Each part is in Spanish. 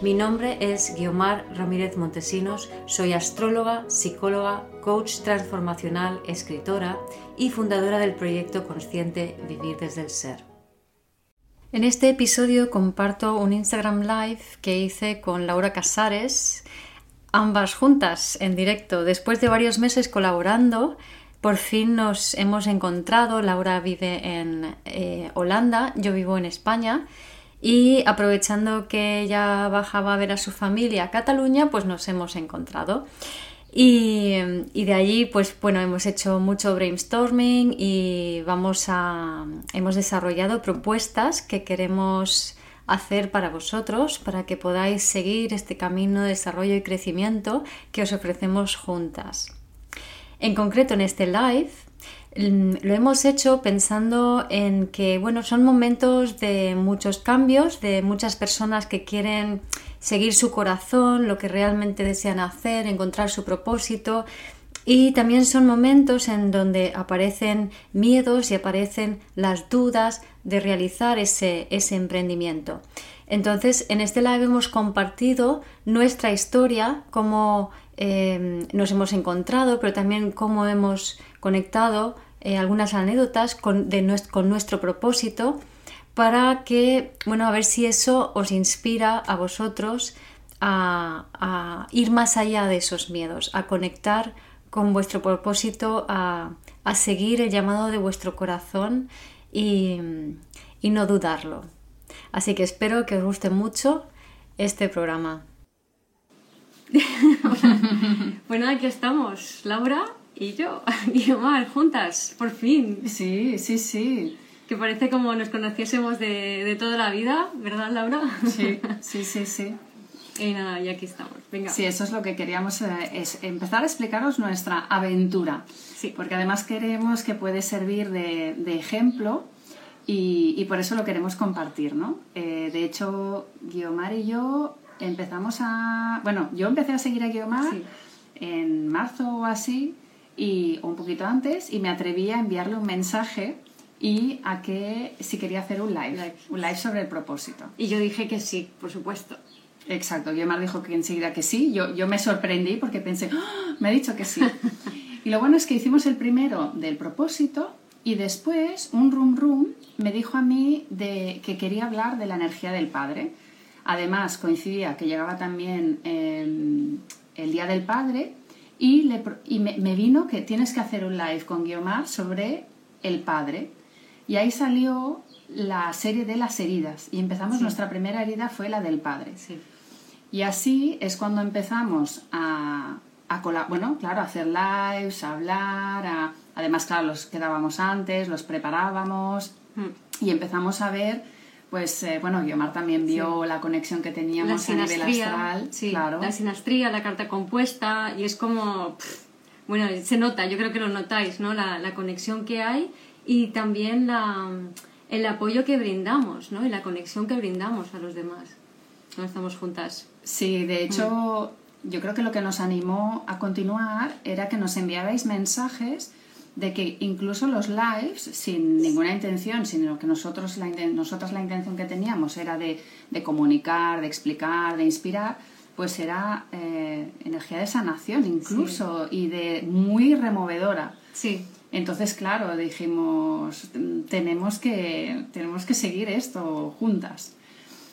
Mi nombre es Guiomar Ramírez Montesinos, soy astróloga, psicóloga, coach transformacional, escritora y fundadora del proyecto consciente Vivir desde el Ser. En este episodio comparto un Instagram Live que hice con Laura Casares, ambas juntas en directo. Después de varios meses colaborando, por fin nos hemos encontrado. Laura vive en eh, Holanda, yo vivo en España y aprovechando que ella bajaba a ver a su familia a Cataluña, pues nos hemos encontrado. Y, de allí, pues bueno, hemos hecho mucho brainstorming y vamos a. hemos desarrollado propuestas que queremos hacer para vosotros, para que podáis seguir este camino de desarrollo y crecimiento que os ofrecemos juntas. En concreto, en este live lo hemos hecho pensando en que, bueno, son momentos de muchos cambios, de muchas personas que quieren seguir su corazón, lo que realmente desean hacer, encontrar su propósito. Y también son momentos en donde aparecen miedos y aparecen las dudas de realizar ese, ese emprendimiento. Entonces, en este live hemos compartido nuestra historia, cómo eh, nos hemos encontrado, pero también cómo hemos conectado eh, algunas anécdotas con, nuestro propósito para que, bueno, a ver si eso os inspira a vosotros a, ir más allá de esos miedos, a conectar con vuestro propósito, a, seguir el llamado de vuestro corazón y, y no dudarlo. Así que espero que os guste mucho este programa. bueno, aquí estamos, Laura y yo, y Omar, juntas, por fin. Sí, sí, sí. Que parece como nos conociésemos de, de toda la vida, ¿verdad, Laura? Sí, sí, sí, sí. Y nada, y aquí estamos. Venga. Sí, eso es lo que queríamos, eh, es empezar a explicaros nuestra aventura. Sí. Porque además queremos que puede servir de, de ejemplo y, y, por eso lo queremos compartir, ¿no? Eh, de hecho, Guiomar y yo empezamos a... Bueno, yo empecé a seguir a Guiomar en marzo o así y un poquito antes y me atreví a enviarle un mensaje y a que si quería hacer un live, un live sobre el propósito. Y yo dije que sí, por supuesto. Exacto, Guiomar dijo que enseguida que sí, yo, yo me sorprendí porque pensé, ¡Ah! me ha dicho que sí. y lo bueno es que hicimos el primero del propósito y después un rum rum me dijo a mí de que quería hablar de la energía del Padre. Además coincidía que llegaba también em, el Día del Padre y, le, y me, vino que tienes que hacer un live con Guiomar sobre el padre. Y ahí salió la serie de las heridas. Y empezamos, nuestra primera herida fue la del padre. Sí. Y así es cuando empezamos a, a bueno, claro, a hacer lives, a hablar, a, además, claro, los quedábamos antes, los preparábamos mm. y empezamos a ver pues eh, bueno, Guiomar también vio la conexión que teníamos a nivel astral. Sí, claro. la sinastría, la carta compuesta, y es como, bueno, se nota, yo creo que lo notáis, ¿no? La, la conexión que hay y también la, el apoyo que brindamos, ¿no? Y la conexión que brindamos a los demás. No estamos juntas. Sí, de hecho, mm. yo creo que lo que nos animó a continuar era que nos enviabais mensajes de que incluso los lives, sin ninguna intención, sino que nosotros la, nosotras la intención que teníamos era de, comunicar, de explicar, de inspirar, pues era eh, energía de sanación incluso y de muy removedora. Sí. Entonces, claro, dijimos, tenemos que, tenemos que seguir esto juntas.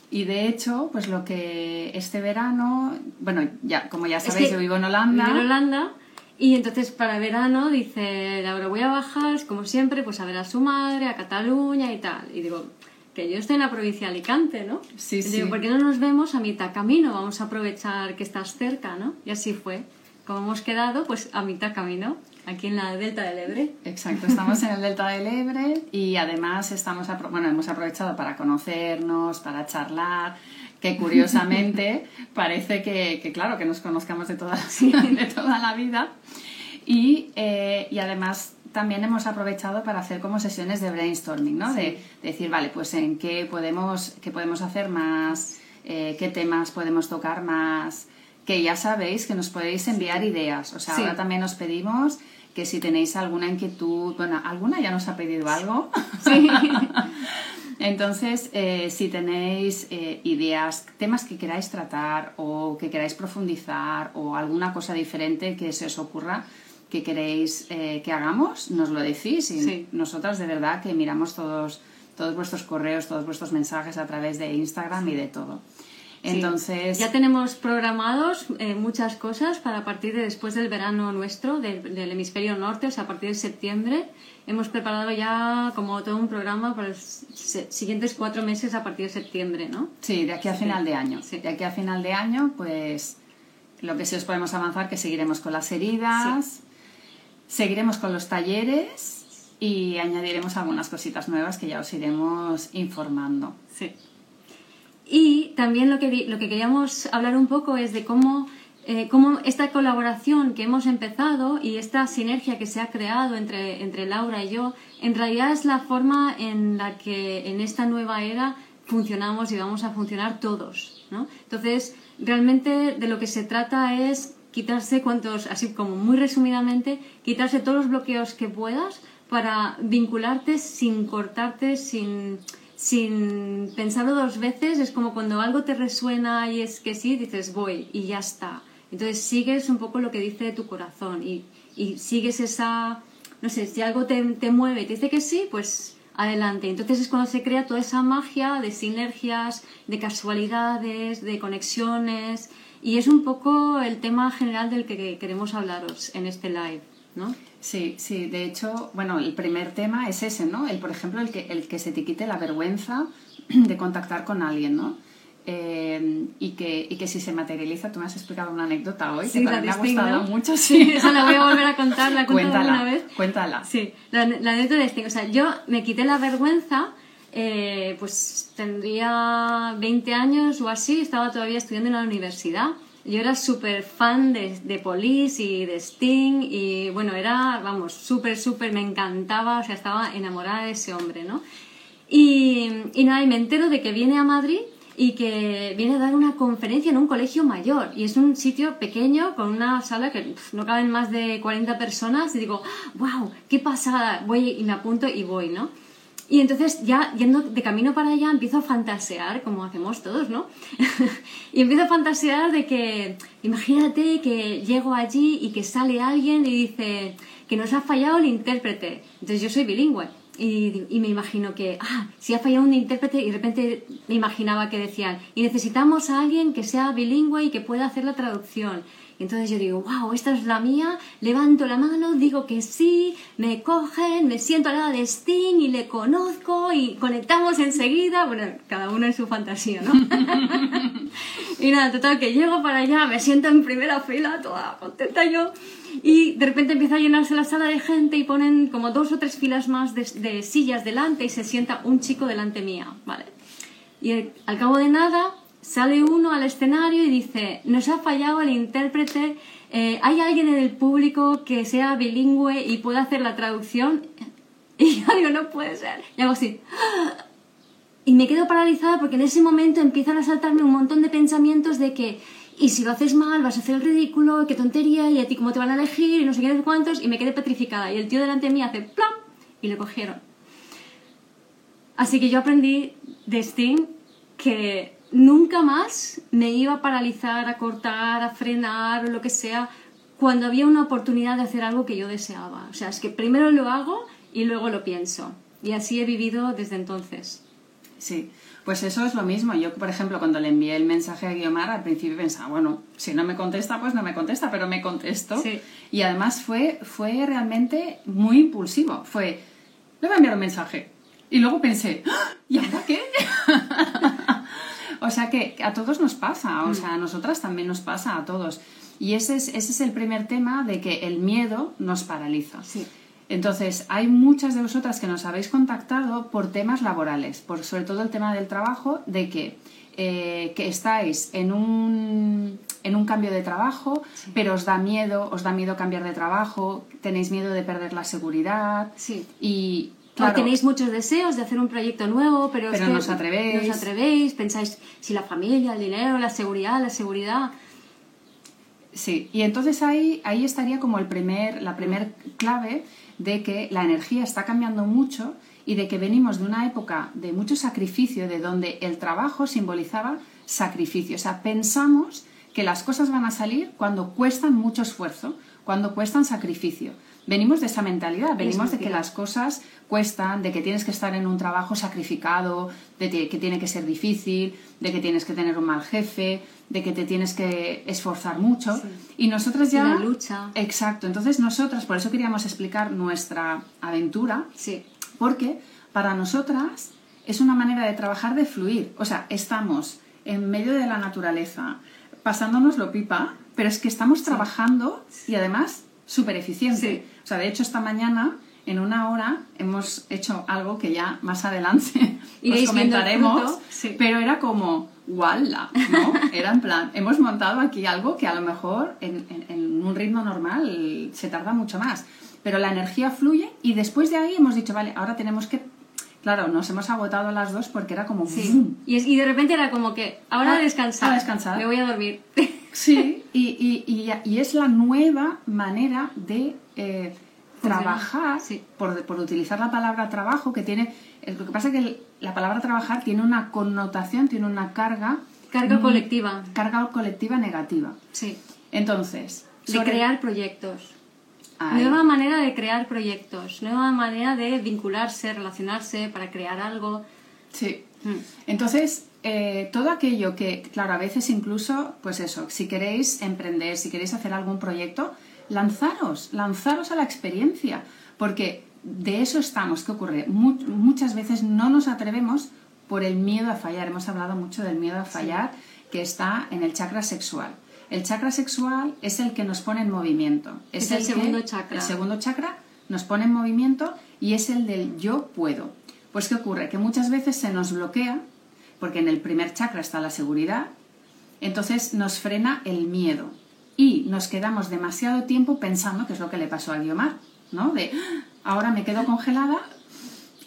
Y de hecho, pues lo que este verano, bueno, ya como ya sabéis, yo vivo en Holanda. en Holanda y entonces para verano dice, Laura, voy a bajar, como siempre, pues a ver a su madre, a Cataluña y tal. Y digo, que yo estoy en la provincia de Alicante, ¿no? Sí, sí. Digo, ¿por qué no nos vemos a mitad camino? Vamos a aprovechar que estás cerca, ¿no? Y así fue. Como hemos quedado, pues a mitad camino, aquí en la Delta del Ebre. Exacto, estamos en el Delta del Ebre y además estamos, bueno, hemos aprovechado para conocernos, para charlar que curiosamente parece que, claro, que nos conozcamos de toda, de toda la vida. Y, eh, y, además también hemos aprovechado para hacer como sesiones de brainstorming, ¿no? De, decir, vale, pues en qué podemos, qué podemos hacer más, eh, qué temas podemos tocar más, que ya sabéis que nos podéis enviar ideas. O sea, ahora también os pedimos que si tenéis alguna inquietud, bueno, alguna ya nos ha pedido algo. Sí. Entonces, eh, si tenéis eh, ideas, temas que queráis tratar o que queráis profundizar o alguna cosa diferente que se os ocurra que queréis eh, que hagamos, nos lo decís y nosotras de verdad que miramos todos, todos vuestros correos, todos vuestros mensajes a través de Instagram y de todo. Entonces. Ya tenemos programados eh, muchas cosas para a partir de después del verano nuestro, del hemisferio norte, o sea, a partir de septiembre. Hemos preparado ya como todo un programa para los siguientes cuatro meses a partir de septiembre, ¿no? Sí, de aquí a final de año. De aquí a final de año, pues lo que sí os podemos avanzar que seguiremos con las heridas, seguiremos con los talleres y añadiremos algunas cositas nuevas que ya os iremos informando. Sí. Y también lo que, lo que queríamos hablar un poco es de cómo, eh, cómo, esta colaboración que hemos empezado y esta sinergia que se ha creado entre, entre Laura y yo, en realidad es la forma en la que en esta nueva era funcionamos y vamos a funcionar todos. ¿no? Entonces, realmente de lo que se trata es quitarse cuantos, así como muy resumidamente, quitarse todos los bloqueos que puedas para vincularte sin cortarte, sin sin pensarlo dos veces, es como cuando algo te resuena y es que sí, dices voy y ya está. Entonces sigues un poco lo que dice tu corazón y, y sigues esa, no sé, si algo te, te mueve y te dice que sí, pues adelante. Entonces es cuando se crea toda esa magia de sinergias, de casualidades, de conexiones y es un poco el tema general del que queremos hablaros en este live, ¿no? Sí, sí, de hecho, bueno, el primer tema es ese, ¿no? El, por ejemplo, el que, el que se te quite la vergüenza de contactar con alguien, ¿no? Eh, y, que, y que si se materializa, tú me has explicado una anécdota hoy que me ha gustado mucho. Sí, esa la voy a volver a contar, la contado una vez. Cuéntala. Sí, la, anécdota de Sting. O sea, yo me quité la vergüenza, eh, pues tendría 20 años o así, estaba todavía estudiando en la universidad yo era súper fan de, de, Police y de Sting y bueno, era, vamos, súper, súper, me encantaba, o sea, estaba enamorada de ese hombre, ¿no? Y, y nada, y me entero de que viene a Madrid y que viene a dar una conferencia en un colegio mayor y es un sitio pequeño con una sala que no caben más de 40 personas y digo, wow, qué pasada, voy y me apunto y voy, ¿no? Y entonces ya yendo de camino para allá empiezo a fantasear, como hacemos todos, ¿no? y empiezo a fantasear de que, imagínate que llego allí y que sale alguien y dice que nos ha fallado el intérprete. Entonces yo soy bilingüe. Y, y, me imagino que, ah, si ha fallado un intérprete y de repente me imaginaba que decían, y necesitamos a alguien que sea bilingüe y que pueda hacer la traducción. Entonces yo digo, wow, esta es la mía, levanto la mano, digo que sí, me cogen, me siento al lado de Sting y le conozco y conectamos enseguida. Bueno, cada uno en su fantasía, ¿no? y nada, total, que llego para allá, me siento en primera fila, toda contenta yo. Y de repente empieza a llenarse la sala de gente y ponen como dos o tres filas más de, de sillas delante y se sienta un chico delante mía, ¿vale? Y al cabo de nada sale uno al escenario y dice, nos ha fallado el intérprete, eh, ¿hay alguien en el público que sea bilingüe y pueda hacer la traducción? Y yo digo, no puede ser. Y hago así. Y me quedo paralizada porque en ese momento empiezan a saltarme un montón de pensamientos de que, y si lo haces mal, vas a hacer el ridículo, qué tontería, y a ti cómo te van a elegir, y no sé qué, cuántos, y me quedé petrificada. Y el tío delante de mí hace ¡plam! y le cogieron. Así que yo aprendí de Sting que nunca más me iba a paralizar, a cortar, a frenar o lo que sea cuando había una oportunidad de hacer algo que yo deseaba. O sea, es que primero lo hago y luego lo pienso. Y así he vivido desde entonces. Sí, pues eso es lo mismo. Yo, por ejemplo, cuando le envié el mensaje a Guiomar, al principio pensaba, bueno, si no me contesta, pues no me contesta, pero me contestó. Y además fue, fue realmente muy impulsivo. Fue, le voy a enviar un mensaje. Y luego pensé, ¡Ah! ¿y ahora qué? O sea que a todos nos pasa, o mm. sea, a nosotras también nos pasa, a todos. Y ese es, ese es el primer tema de que el miedo nos paraliza. Sí. Entonces, hay muchas de vosotras que nos habéis contactado por temas laborales, por sobre todo el tema del trabajo, de que eh, que estáis en un, en un cambio de trabajo, pero os da miedo, os da miedo cambiar de trabajo, tenéis miedo de perder la seguridad Sí. y O claro, tenéis muchos deseos de hacer un proyecto nuevo, pero, es Pero que no os atrevéis. no os atrevéis, pensáis si la familia, el dinero, la seguridad, la seguridad. Sí, y entonces ahí, ahí estaría como el primer, la primer clave de que la energía está cambiando mucho y de que venimos de una época de mucho sacrificio, de donde el trabajo simbolizaba sacrificio. O sea, pensamos que las cosas van a salir cuando cuestan mucho esfuerzo, cuando cuestan sacrificio. Venimos de esa mentalidad, venimos de que las cosas cuestan, de que tienes que estar en un trabajo sacrificado, de que tiene que ser difícil, de que tienes que tener un mal jefe, de que te tienes que esforzar mucho. Y nosotras ya... la lucha. Exacto, entonces nosotras, por eso queríamos explicar nuestra aventura, Sí. porque para nosotras es una manera de trabajar de fluir. O sea, estamos en medio de la naturaleza, pasándonos lo pipa, pero es que estamos trabajando y además súper eficiente. Sí. O sea, de hecho, esta mañana, en una hora, hemos hecho algo que ya más adelante os comentaremos, sí. pero era como, ¡wala! ¿no? Era en plan, hemos montado aquí algo que a lo mejor en, en- en un ritmo normal se tarda mucho más. Pero la energía fluye y después de ahí hemos dicho, vale, ahora tenemos que... Claro, nos hemos agotado las dos porque era como... Sí. Y, es- y de repente era como que, ahora Ah, a descansar. a descansar. Me voy a dormir. Sí, y, y- y- y es la nueva manera de eh, trabajar, sí. por, por utilizar la palabra trabajo, que tiene... eh, Lo que pasa es que la palabra trabajar tiene una connotación, tiene una carga... Carga mm, colectiva. Carga colectiva negativa. Sí. Entonces... De sobre- crear proyectos. Ahí. Nueva manera de crear proyectos. Nueva manera de vincularse, relacionarse para crear algo. Sí. Mm. Entonces, eh, todo aquello que, claro, a veces incluso, pues eso, si queréis emprender, si queréis hacer algún proyecto, lanzaros, lanzaros a la experiencia, porque de eso estamos. ¿Qué ocurre? Mu- muchas veces no nos atrevemos por el miedo a fallar. Hemos hablado mucho del miedo a fallar que está en el chakra sexual. El chakra sexual es el que nos pone en movimiento. Es el segundo chakra. El segundo chakra nos pone en movimiento y es el del yo puedo. Pues ¿qué ocurre? Que muchas veces se nos bloquea, porque en el primer chakra está la seguridad, entonces nos frena el miedo y nos quedamos demasiado tiempo pensando, que es lo que le pasó a Guiomar, ¿no? De "Ah, ahora me quedo congelada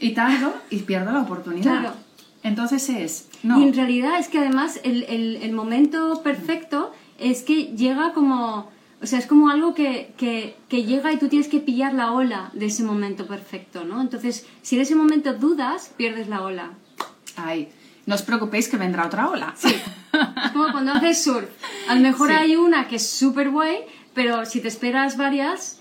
y tardo y pierdo la oportunidad. Claro. Entonces es, no, Y en realidad es que además el, el- el momento perfecto es que llega como... O sea, es como algo que, que- que llega y tú tienes que pillar la ola de ese momento perfecto, ¿no? Entonces, si en ese momento dudas, pierdes la ola. ay, no os preocupéis que vendrá otra ola. Es como cuando haces surf. A lo mejor Sí. hay una que es súper guay, pero si te esperas varias,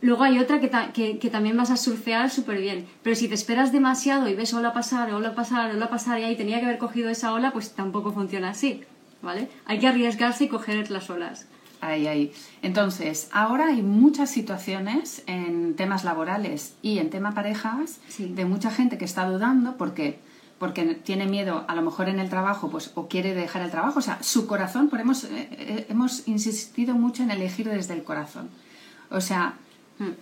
luego hay otra que, ta- que- que también vas a surfear súper bien. Pero si te esperas demasiado y ves ola pasar, ola pasar, ola pasar y ahí tenía que haber cogido esa ola, pues tampoco funciona así, ¿vale? Hay que arriesgarse y coger las olas. Ahí, ahí. Entonces, ahora hay muchas situaciones en temas laborales y en tema parejas Sí. de mucha gente que está dudando porque porque tiene miedo a lo mejor en el trabajo pues o quiere dejar el trabajo o sea su corazón por hemos eh, eh, hemos insistido mucho en elegir desde el corazón o sea Mm.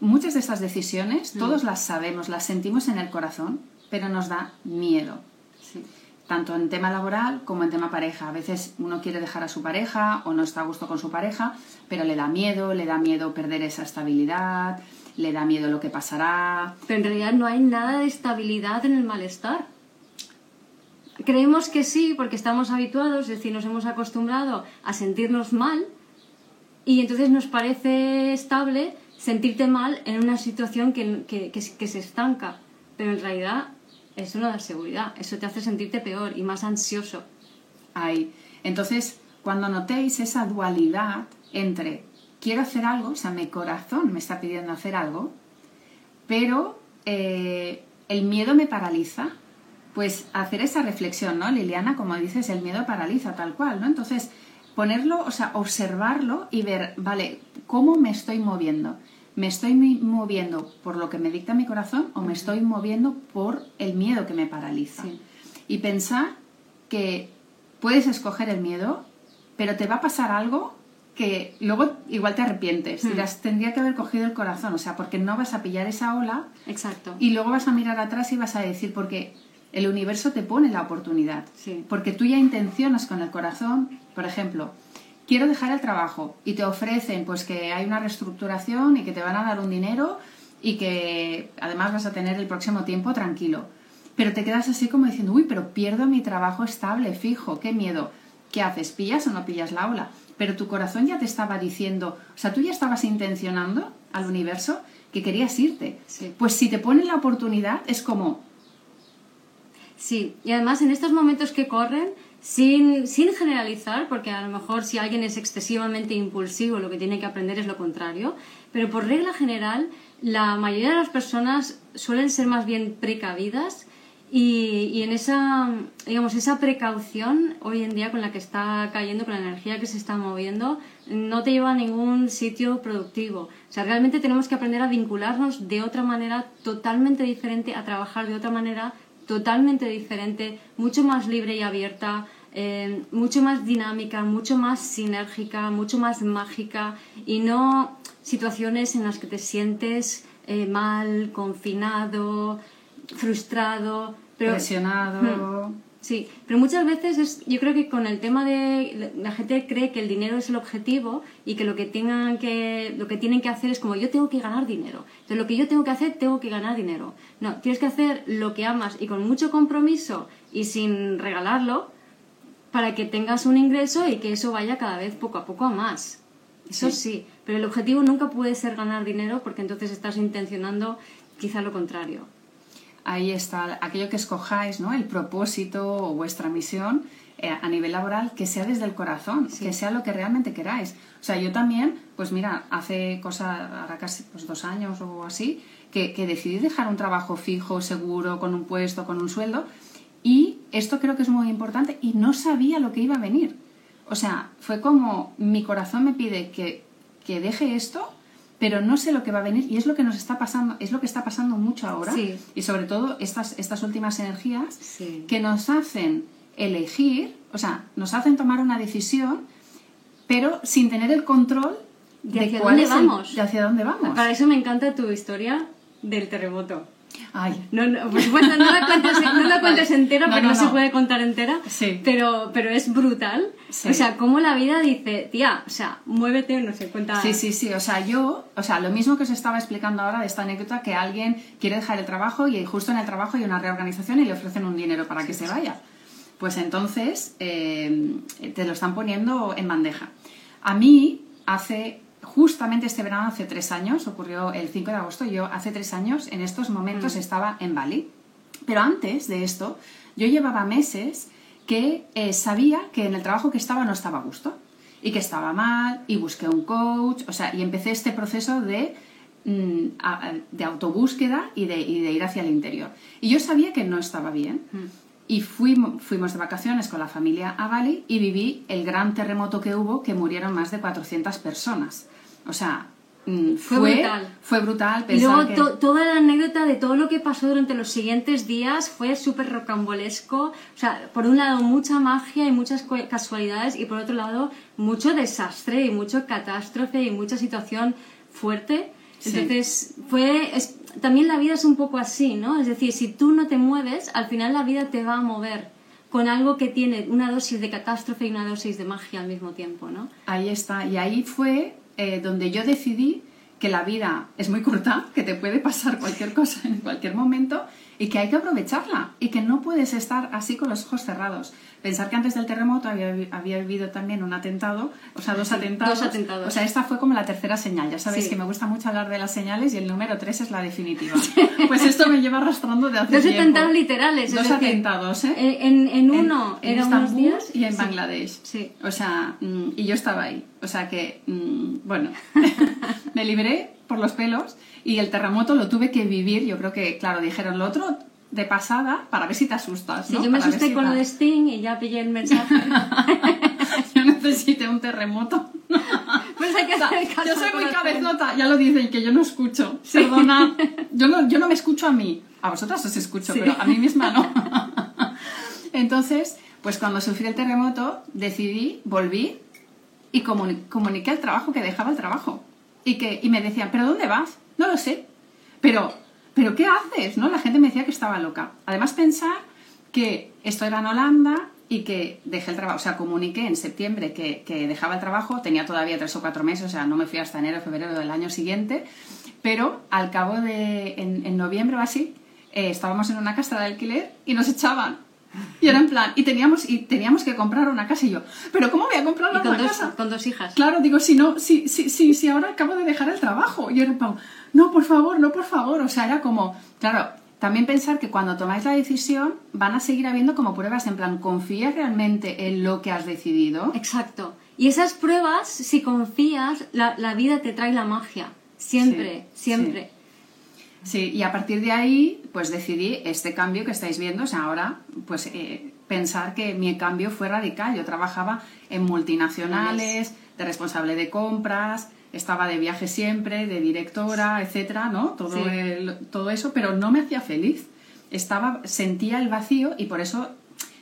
muchas de estas decisiones todos las sabemos las sentimos en el corazón pero nos da miedo Sí. tanto en tema laboral como en tema pareja. A veces uno quiere dejar a su pareja o no está a gusto con su pareja, pero le da miedo, le da miedo perder esa estabilidad, le da miedo lo que pasará. Pero en realidad no hay nada de estabilidad en el malestar. Creemos que sí porque estamos habituados, es decir, nos hemos acostumbrado a sentirnos mal y entonces nos parece estable sentirte mal en una situación que, que- que se- estanca. Pero en realidad eso no da seguridad, eso te hace sentirte peor y más ansioso. Ahí. Entonces, cuando notéis esa dualidad entre quiero hacer algo, o sea, mi corazón me está pidiendo hacer algo, pero eh, el miedo me paraliza, pues hacer esa reflexión, ¿no, Liliana? Como dices, el miedo paraliza tal cual, ¿no? Entonces, ponerlo, o sea, observarlo y ver, vale, ¿cómo me estoy moviendo? ¿Me estoy moviendo por lo que me dicta mi corazón o me estoy moviendo por el miedo que me paraliza? Sí. Y pensar que puedes escoger el miedo, pero te va a pasar algo que luego igual te arrepientes. Hmm. Dirás, tendría que haber cogido el corazón, o sea, porque no vas a pillar esa ola Exacto. y luego vas a mirar atrás y vas a decir, porque el universo te pone la oportunidad. Sí. Porque tú ya intencionas con el corazón, por ejemplo, quiero dejar el trabajo y te ofrecen pues que hay una reestructuración y que te van a dar un dinero y que además vas a tener el próximo tiempo tranquilo. Pero te quedas así como diciendo, uy, pero pierdo mi trabajo estable, fijo, qué miedo. ¿Qué haces? ¿Pillas o no pillas la ola? Pero tu corazón ya te estaba diciendo, o sea, tú ya estabas intencionando al universo que querías irte. Sí. Pues si te ponen la oportunidad, es como, Sí, y además en estos momentos que corren, sin, sin generalizar, porque a lo mejor si alguien es excesivamente impulsivo, lo que tiene que aprender es lo contrario, pero por regla general, la mayoría de las personas suelen ser más bien precavidas y, y en esa, digamos, esa precaución hoy en día con la que está cayendo, con la energía que se está moviendo, no te lleva a ningún sitio productivo. O sea, realmente tenemos que aprender a vincularnos de otra manera totalmente diferente, a trabajar de otra manera totalmente diferente, mucho más libre y abierta, eh, mucho más dinámica, mucho más sinérgica, mucho más mágica y no situaciones en las que te sientes eh, mal, confinado, frustrado. Pero, presionado. Sí, pero muchas veces es, yo creo que con el tema de la gente cree que el dinero es el objetivo y que lo que tengan que lo que tienen que hacer es como yo tengo que ganar dinero. Entonces lo que yo tengo que hacer tengo que ganar dinero. No, tienes que hacer lo que amas y con mucho compromiso y sin regalarlo para que tengas un ingreso y que eso vaya cada vez poco a poco a más. Eso Sí. sí, pero el objetivo nunca puede ser ganar dinero porque entonces estás intencionando quizá lo contrario. Ahí está aquello que escojáis, ¿no? El propósito o vuestra misión eh, a nivel laboral, que sea desde el corazón, Sí. que sea lo que realmente queráis. O sea, yo también, pues mira, hace cosa, ahora casi pues, dos años o así, que, que decidí dejar un trabajo fijo, seguro, con un puesto, con un sueldo, y esto creo que es muy importante, y no sabía lo que iba a venir. O sea, fue como mi corazón me pide que, que deje esto, pero no sé lo que va a venir y es lo que nos está pasando, es lo que está pasando mucho ahora Sí. y sobre todo estas, estas últimas energías Sí. que nos hacen elegir, o sea, nos hacen tomar una decisión, pero sin tener el control De hacia dónde es el- vamos. de hacia dónde vamos. Para eso me encanta tu historia del terremoto. Ay, No, no, por supuesto, no la cuentes, no la cuentes entera, No, porque no, se puede contar entera. Sí. Pero, pero es brutal. Sí. O sea, cómo la vida dice, tía, o sea, muévete, no sé, cuenta. Sí, sí, sí. O sea, yo, o sea, lo mismo que os estaba explicando ahora de esta anécdota, que alguien quiere dejar el trabajo y justo en el trabajo hay una reorganización y le ofrecen un dinero para que se vaya. Pues entonces eh, te lo están poniendo en bandeja. A mí, hace, justamente este verano, hace tres años, ocurrió el 5 de agosto, yo hace tres años, en estos momentos, estaba en Bali. Pero antes de esto, yo llevaba meses que eh, sabía que en el trabajo que estaba no estaba a gusto y que estaba mal y busqué un coach, o sea, y empecé este proceso de, mm, de autobúsqueda y de, y de ir hacia el interior. Y yo sabía que no estaba bien y fuimos, fuimos de vacaciones con la familia a Bali y viví el gran terremoto que hubo, que murieron más de 400 personas. O sea, mm, Fue fue, brutal. Fue brutal. Y luego que- to- toda la anécdota de todo lo que pasó durante los siguientes días fue súper rocambolesco. O sea, por un lado mucha magia y muchas casualidades y por otro lado mucho desastre y mucho catástrofe y mucha situación fuerte. Sí. Entonces, fue... es- también la vida es un poco así, ¿no? Es decir, si tú no te mueves, al final la vida te va a mover con algo que tiene una dosis de catástrofe y una dosis de magia al mismo tiempo, ¿no? Ahí está. Y ahí fue eh, donde yo decidí que la vida es muy corta, que te puede pasar cualquier cosa en cualquier momento y que hay que aprovecharla y que no puedes estar así con los ojos cerrados. Pensar que antes del terremoto había, había vivido también un atentado, o sea, dos Sí, atentados. dos atentados. O sea, esta fue como la tercera señal. Ya sabéis Sí. que me gusta mucho hablar de las señales y el número tres es la definitiva. Pues esto me lleva arrastrando de hace Dos tiempo. atentados literales. es Dos atentados, ¿eh? En, en uno en, en era unos Estambul días y en sí. Bangladesh. Sí. O sea, mm, y yo estaba ahí. O sea que, mm, bueno, me libré por los pelos y el terremoto lo tuve que vivir. Yo creo que, claro, dijeron lo otro de pasada para ver si te asustas. Sí, ¿no? yo me Para asusté si con lo tal. de Sting y ya pillé el mensaje. yo necesité un terremoto. pues hay que hacer caso yo soy muy cabezota, ya lo dicen, que yo no escucho. Perdona, yo no, yo no me escucho a mí. A vosotras os escucho, Sí. pero a mí misma no. Entonces, pues cuando sufrí el terremoto, decidí, volví y comuni- comuniqué al trabajo que dejaba el trabajo. Y, que, y me decían, ¿pero dónde vas? No lo sé. Pero, ¿pero qué haces? ¿no? La gente me decía que estaba loca. Además, pensar que esto era en Holanda y que dejé el trabajo, o sea, comuniqué en septiembre que, que, dejaba el trabajo, tenía todavía tres o cuatro meses, o sea, no me fui hasta enero, febrero del año siguiente, pero al cabo de, en, en noviembre o así, eh, estábamos en una casa de alquiler y nos echaban. Y era en plan, y teníamos, y teníamos que comprar una casa y yo, pero ¿cómo voy a comprar una con dos, casa? Con dos hijas. Claro, digo, si no, si, si, si, si ahora acabo de dejar el trabajo. Y era en plan, no, por favor, no, por favor. O sea, era como, claro, también pensar que cuando tomáis la decisión van a seguir habiendo como pruebas en plan, ¿confías realmente en lo que has decidido? Exacto. Y esas pruebas, si confías, la, la vida te trae la magia. Siempre, Sí, siempre. Sí, y a partir de ahí, pues decidí este cambio que estáis viendo, o sea, ahora, pues eh, pensar que mi cambio fue radical. Yo trabajaba en multinacionales, de responsable de compras, estaba de viaje siempre, de directora, etcétera, ¿no? Todo, Sí. el- todo eso, pero no me hacía feliz. Estaba, sentía el vacío y por eso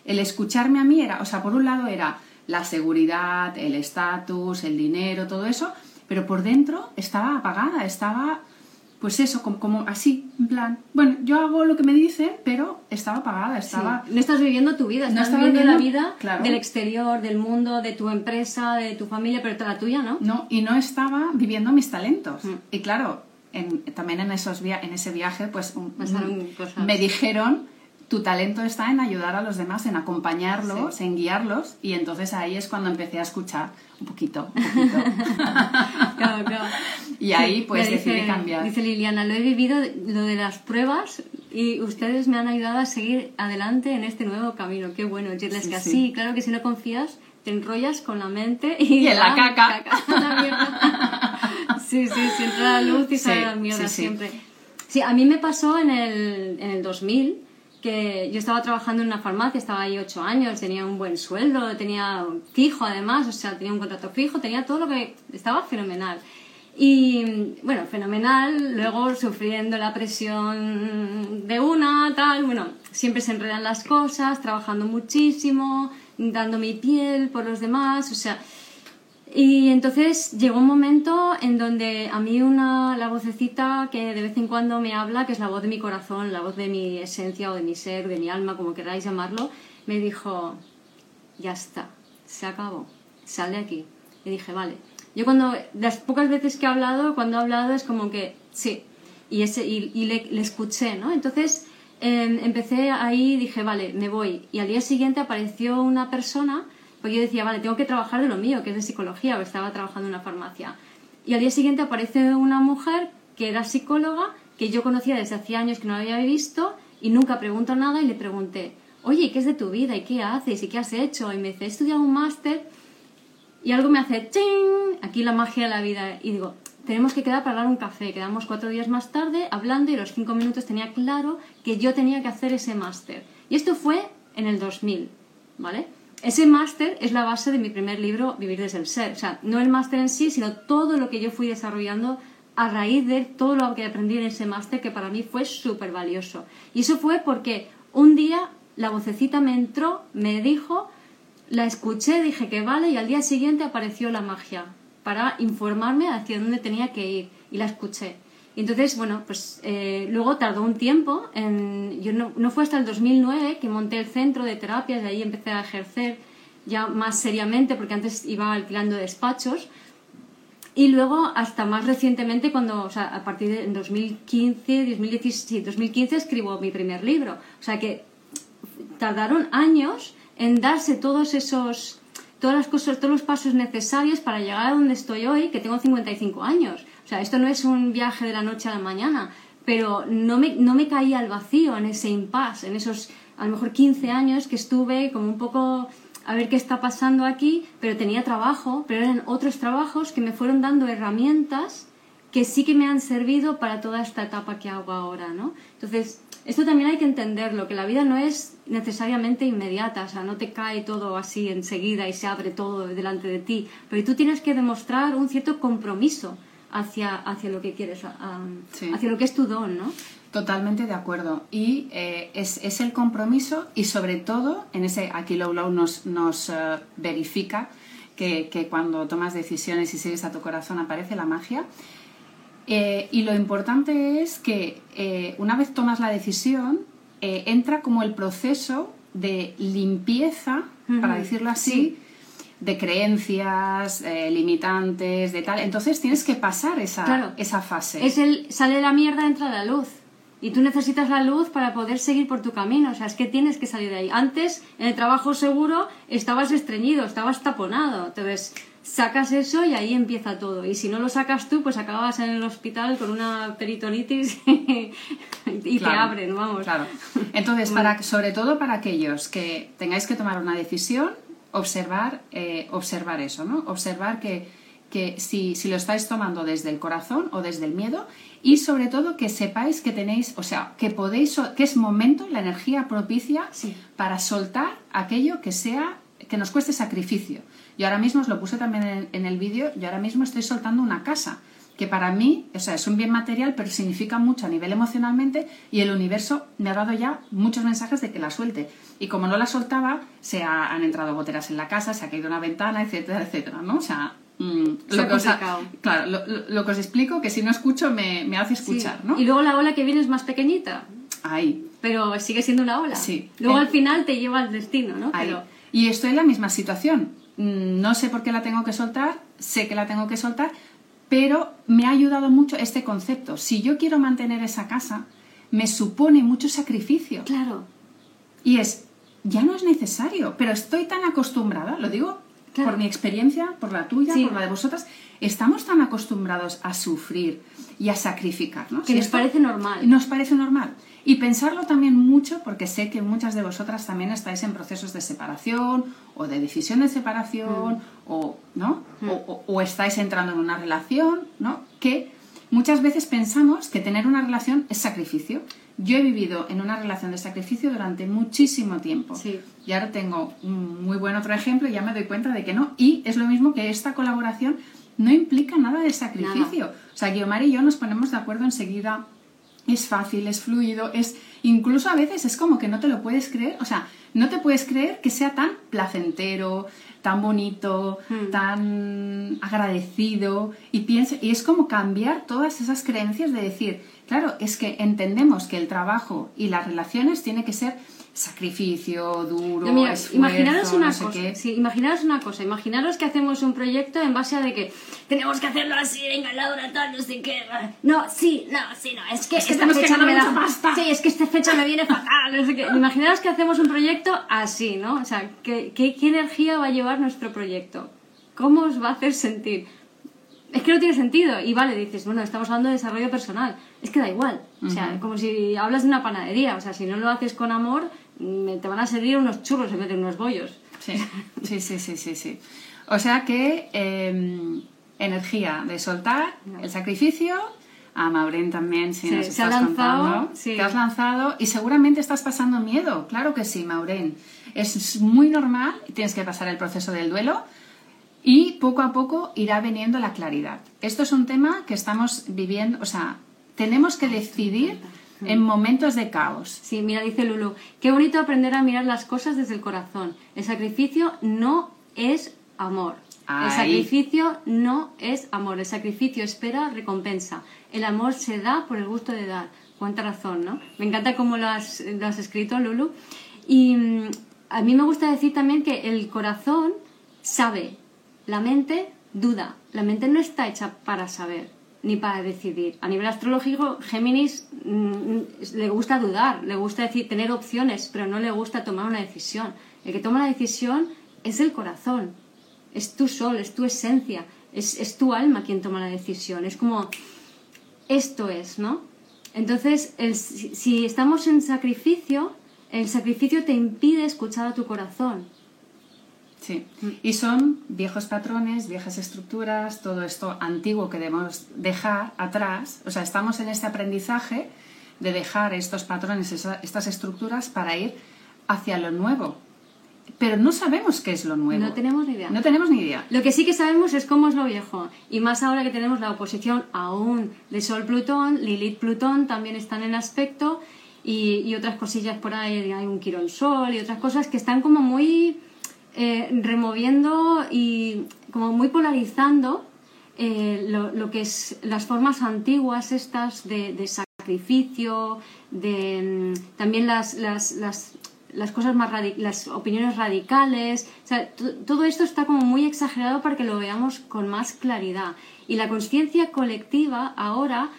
el escucharme a mí era, o sea, por un lado era la seguridad, el estatus, el dinero, todo eso, pero por dentro estaba apagada, estaba, pues eso, como, como así, en plan, bueno, yo hago lo que me dicen, pero estaba apagada, estaba... Sí. No estás viviendo tu vida, No estás estaba viviendo la viviendo- vida claro. del exterior, del mundo, de tu empresa, de tu familia, pero la tuya, ¿no? No, y no estaba viviendo mis talentos. Mm. Y claro, en- también en, esos via- en ese viaje, pues un- me dijeron, tu talento está en ayudar a los demás, en acompañarlos, Sí. en guiarlos. Y entonces ahí es cuando empecé a escuchar un poquito, un poquito. Claro, claro. y ahí pues decidí dice, cambiar. Dice Liliana, lo he vivido lo de las pruebas y ustedes me han ayudado a seguir adelante en este nuevo camino. Qué bueno, decirles Sí, que sí. sí, claro que si no confías, te enrollas con la mente y, Y en la ya, caca. la mierda. sí, sí, sí, entra la luz y sale la mierda siempre. Sí, a mí me pasó en el, en el 2000 que yo estaba trabajando en una farmacia, estaba ahí ocho años, tenía un buen sueldo, tenía fijo además, o sea, tenía un contrato fijo, tenía todo lo que estaba fenomenal. Y bueno, fenomenal, luego sufriendo la presión de una, tal, bueno, siempre se enredan las cosas, trabajando muchísimo, dando mi piel por los demás, o sea, y entonces llegó un momento en donde a mí una, la vocecita que de vez en cuando me habla, que es la voz de mi corazón, la voz de mi esencia o de mi ser, de mi alma, como queráis llamarlo, me dijo, ya está, se acabó, sal de aquí. Y dije, vale. Yo cuando, las pocas veces que he hablado, cuando he hablado es como que, sí, y, ese, y, le, escuché, ¿no? Entonces eh, empecé ahí, dije, vale, me voy. Y al día siguiente apareció una persona, pues yo decía, vale, tengo que trabajar de lo mío, que es de psicología, o estaba trabajando en una farmacia. Y al día siguiente aparece una mujer que era psicóloga, que yo conocía desde hacía años que no la había visto, y nunca pregunto nada, y le pregunté, oye, ¿qué es de tu vida? ¿Y qué haces? ¿Y qué has hecho? Y me dice, he estudiado un máster, y algo me hace ¡ching! Aquí la magia de la vida. Y digo, tenemos que quedar para hablar un café. Quedamos cuatro días más tarde hablando y los cinco minutos tenía claro que yo tenía que hacer ese máster. Y esto fue en el 2000, ¿vale? Ese máster es la base de mi primer libro, Vivir desde el Ser. O sea, no el máster en sí, sino todo lo que yo fui desarrollando a raíz de todo lo que aprendí en ese máster, que para mí fue súper valioso. Y eso fue porque un día la vocecita me entró, me dijo, la escuché, dije que vale, y al día siguiente apareció la magia para informarme hacia dónde tenía que ir, y la escuché. Y entonces, bueno, pues eh, luego tardó un tiempo, yo no, no fue hasta el 2009 que monté el centro de terapias, de ahí empecé a ejercer ya más seriamente, porque antes iba alquilando despachos, y luego hasta más recientemente, cuando, o sea, a partir de en 2015, 2016, sí, 2015 escribo mi primer libro. O sea que tardaron años en darse todos esos todas las cosas, todos los pasos necesarios para llegar a donde estoy hoy, que tengo 55 años. Sea, esto no es un viaje de la noche a la mañana, pero no me, no me caí al vacío en ese impasse, en esos a lo mejor 15 años que estuve como un poco a ver qué está pasando aquí, pero tenía trabajo, pero eran otros trabajos que me fueron dando herramientas que sí que me han servido para toda esta etapa que hago ahora, ¿no? Entonces, esto también hay que entenderlo, que la vida no es necesariamente inmediata, o sea, no te cae todo así enseguida y se abre todo delante de ti, pero tú tienes que demostrar un cierto compromiso hacia, hacia lo que quieres, Sí. hacia lo que es tu don, ¿no? Totalmente de acuerdo. Y eh, es, es el compromiso y sobre todo, en ese aquí Low Low nos, nos eh, verifica que, que cuando tomas decisiones y sigues a tu corazón aparece la magia. Eh, y lo importante es que eh, una vez tomas la decisión, entra como el proceso de limpieza, para decirlo así, de creencias eh, limitantes, de tal. Entonces tienes que pasar esa, Claro. esa fase. Es el sale la mierda, entra la luz. Y tú necesitas la luz para poder seguir por tu camino. O sea, es que tienes que salir de ahí. Antes, en el trabajo seguro, estabas estreñido, estabas taponado. Entonces, sacas eso y ahí empieza todo. Y si no lo sacas tú, pues acabas en el hospital con una peritonitis y te Claro, abren, vamos. Claro. Entonces, para, sobre todo para aquellos que tengáis que tomar una decisión, observar, eh, observar eso, ¿no? Observar que, que si, si lo estáis tomando desde el corazón o desde el miedo y sobre todo que sepáis que tenéis, o sea, que podéis, que es momento, la energía propicia Sí. para soltar aquello que sea, que nos cueste sacrificio. Yo ahora mismo os lo puse también en, en el vídeo, yo ahora mismo estoy soltando una casa que para mí, o sea, es un bien material, pero significa mucho a nivel emocionalmente y el universo me ha dado ya muchos mensajes de que la suelte. Y como no la soltaba, se ha- han entrado goteras en la casa, se ha caído una ventana, etcétera, etcétera, ¿no? O sea, mm, lo, que os, claro, lo, lo- que os explico, que si no escucho me, me hace Sí. escuchar, ¿no? Y luego la ola que viene es más pequeñita, Ahí, pero sigue siendo una ola. Sí. Luego Eh, al final te lleva al destino, ¿no? Ahí. Pero Y estoy en la misma situación. Mm, No sé por qué la tengo que soltar, sé que la tengo que soltar, pero me ha ayudado mucho este concepto. Si yo quiero mantener esa casa, me supone mucho sacrificio. claro, Y es, ya no es necesario, pero estoy tan acostumbrada, lo digo Claro. por mi experiencia, por la tuya, Sí. por la de vosotras, estamos tan acostumbrados a sufrir y a sacrificar, ¿no? que nos esto- parece normal. nos parece normal. Y pensarlo también mucho, porque sé que muchas de vosotras también estáis en procesos de separación o de decisión de separación, o, ¿no? O, o- o estáis entrando en una relación, ¿no? Que muchas veces pensamos que tener una relación es sacrificio. Yo he vivido en una relación de sacrificio durante muchísimo tiempo. Sí. Y ahora tengo un muy buen otro ejemplo y ya me doy cuenta de que no. Y es lo mismo que esta colaboración no implica nada de sacrificio. O sea, Guiomar y yo nos ponemos de acuerdo enseguida. Es fácil, es fluido, es incluso a veces es como que no te lo puedes creer, o sea, no te puedes creer que sea tan placentero, tan bonito, Hmm. tan agradecido y piensa y es como cambiar todas esas creencias de decir, claro, es que entendemos que el trabajo y las relaciones tiene que ser sacrificio, duro, mira, esfuerzo, imaginaros una no sé cosa, qué. sí, imaginaros una cosa, imaginaros que hacemos un proyecto en base a de que tenemos que hacerlo así, venga Laura, tal, no sé qué. No, sí, no, sí, no, es que, Es que esta que fecha no me da pasta. Sí, es que esta fecha me viene fatal, no sé qué. Imaginaros que hacemos un proyecto así, ¿no? O sea, ¿qué, qué, qué energía va a llevar nuestro proyecto? ¿Cómo os va a hacer sentir? Es que no tiene sentido. Y vale, dices, bueno, estamos hablando de desarrollo personal. Es que da igual. O sea, como si hablas de una panadería. O sea, si no lo haces con amor, mm, te van a servir unos churros en vez de unos bollos. Sí, sí, sí, sí, sí. sí. O sea que eh, energía de soltar, el sacrificio. A Maureen también, si Sí, nos estás lanzado, contando, sí. Te has lanzado y seguramente estás pasando miedo. Claro que sí, Maureen. Es muy normal, tienes que pasar el proceso del duelo y poco a poco irá viniendo la claridad. Esto es un tema que estamos viviendo, o sea, tenemos que decidir en momentos de caos. Sí, mira, dice Lulu, qué bonito aprender a mirar las cosas desde el corazón. El sacrificio no es amor. El sacrificio no es amor. El sacrificio espera recompensa. El amor se da por el gusto de dar. Cuánta razón, ¿no? Me encanta cómo lo has, lo has escrito, Lulu. Y mm, a mí me gusta decir también que el corazón sabe, la mente duda. La mente no está hecha para saber ni para decidir. A nivel astrológico, Géminis mm, le gusta dudar, le gusta decir, tener opciones, pero no le gusta tomar una decisión. El que toma la decisión es el corazón, es tu sol, es tu esencia, es, es tu alma quien toma la decisión. Es como, esto es, ¿no? Entonces, si estamos en sacrificio, el sacrificio te impide escuchar a tu corazón. Sí, y son viejos patrones, viejas estructuras, todo esto antiguo que debemos dejar atrás. O sea, estamos en este aprendizaje de dejar estos patrones, estas estructuras para ir hacia lo nuevo. Pero no sabemos qué es lo nuevo. No tenemos ni idea. No tenemos ni idea. Lo que sí que sabemos es cómo es lo viejo. Y más ahora que tenemos la oposición aún de Sol-Plutón, Lilith-Plutón también están en aspecto y, y otras cosillas por ahí, hay un Quirón-Sol y otras cosas que están como muy eh, removiendo y como muy polarizando eh, lo, que es las formas antiguas estas de, sacrificio, de mm, también las, las, las las cosas más las opiniones radicales. Todo esto está como muy exagerado para que lo veamos con más claridad. Y la conciencia colectiva ahora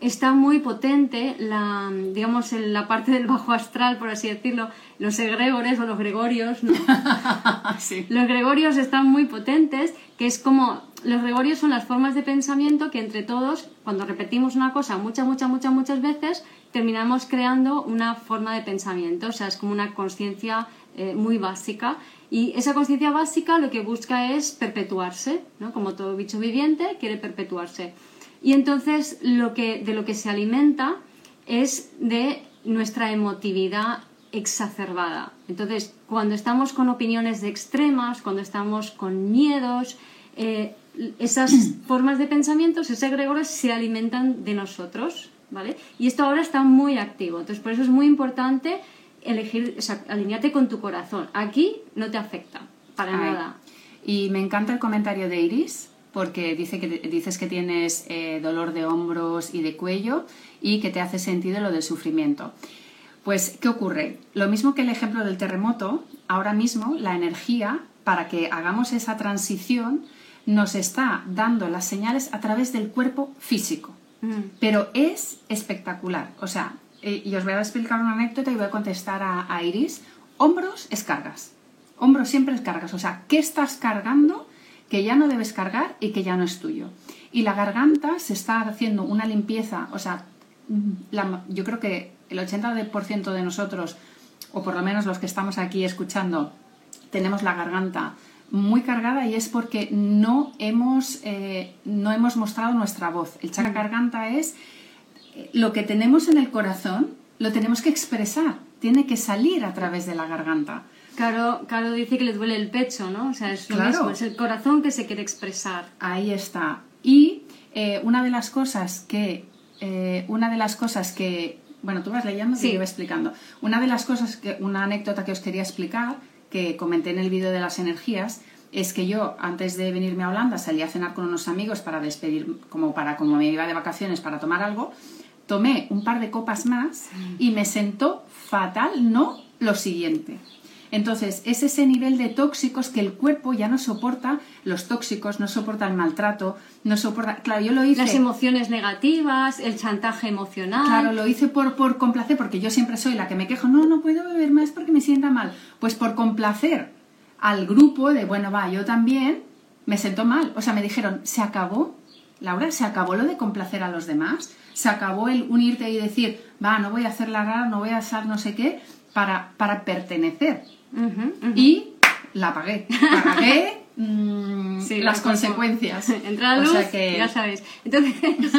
está muy potente, la, digamos, en la parte del bajo astral, por así decirlo, los egregores o los gregorios, ¿no? Los gregorios están muy potentes, que es como, los gregorios son las formas de pensamiento que entre todos, cuando repetimos una cosa muchas, muchas, muchas, muchas veces, terminamos creando una forma de pensamiento, o sea, es como una conciencia eh, muy básica. Y esa conciencia básica lo que busca es perpetuarse, ¿no? Como todo bicho viviente quiere perpetuarse. Y entonces lo que, de lo que se alimenta es de nuestra emotividad exacerbada. Entonces, cuando estamos con opiniones de extremas, cuando estamos con miedos, eh, esas formas de pensamiento, esos egregores se alimentan de nosotros, ¿vale? Y esto ahora está muy activo. Entonces, por eso es muy importante elegir, o sea, alinearte con tu corazón. Aquí no te afecta, para nada. Y me encanta el comentario de Iris, porque dice que, dices que tienes eh, dolor de hombros y de cuello y que te hace sentido lo del sufrimiento. Pues, ¿qué ocurre? Lo mismo que el ejemplo del terremoto, ahora mismo la energía, para que hagamos esa transición, nos está dando las señales a través del cuerpo físico. Mm. Pero es espectacular. O sea, eh, y os voy a explicar una anécdota y voy a contestar a, a Iris. Hombros es cargas. Hombros siempre es cargas. O sea, ¿qué estás cargando? que ya no debes cargar y que ya no es tuyo. Y la garganta se está haciendo una limpieza, o sea, yo creo que el 80% de nosotros, o por lo menos los que estamos aquí escuchando, tenemos la garganta muy cargada y es porque no hemos, eh, no hemos mostrado nuestra voz. El chakra garganta es eh, lo que tenemos en el corazón, lo tenemos que expresar, tiene que salir a través de la garganta. Caro, dice que le duele el pecho, ¿no? O sea, es lo mismo, es el corazón que se quiere expresar. Ahí está. Y eh, una de las cosas que, eh, una de las cosas que, bueno, tú vas leyendo y yo voy explicando. Una de las cosas que, una anécdota que os quería explicar, que comenté en el vídeo de las energías, es que yo antes de venirme a Holanda salí a cenar con unos amigos para despedir, como para como me iba de vacaciones para tomar algo, tomé un par de copas más y me sentó fatal, no lo siguiente. Entonces, es ese nivel de tóxicos que el cuerpo ya no soporta los tóxicos, no soporta el maltrato, no soporta... Claro, yo lo hice... Las emociones negativas, el chantaje emocional... Claro, lo hice por, por complacer, porque yo siempre soy la que me quejo, no, no puedo beber más porque me sienta mal. Pues por complacer al grupo de, bueno, va, yo también, me sentó mal. O sea, me dijeron, se acabó, Laura, se acabó lo de complacer a los demás, se acabó el unirte y decir, va, no voy a hacer la rara, no voy a hacer no sé qué, para, para pertenecer y la pagué. Pagué mm, las consecuencias. Entra la luz, ya sabes. Entonces,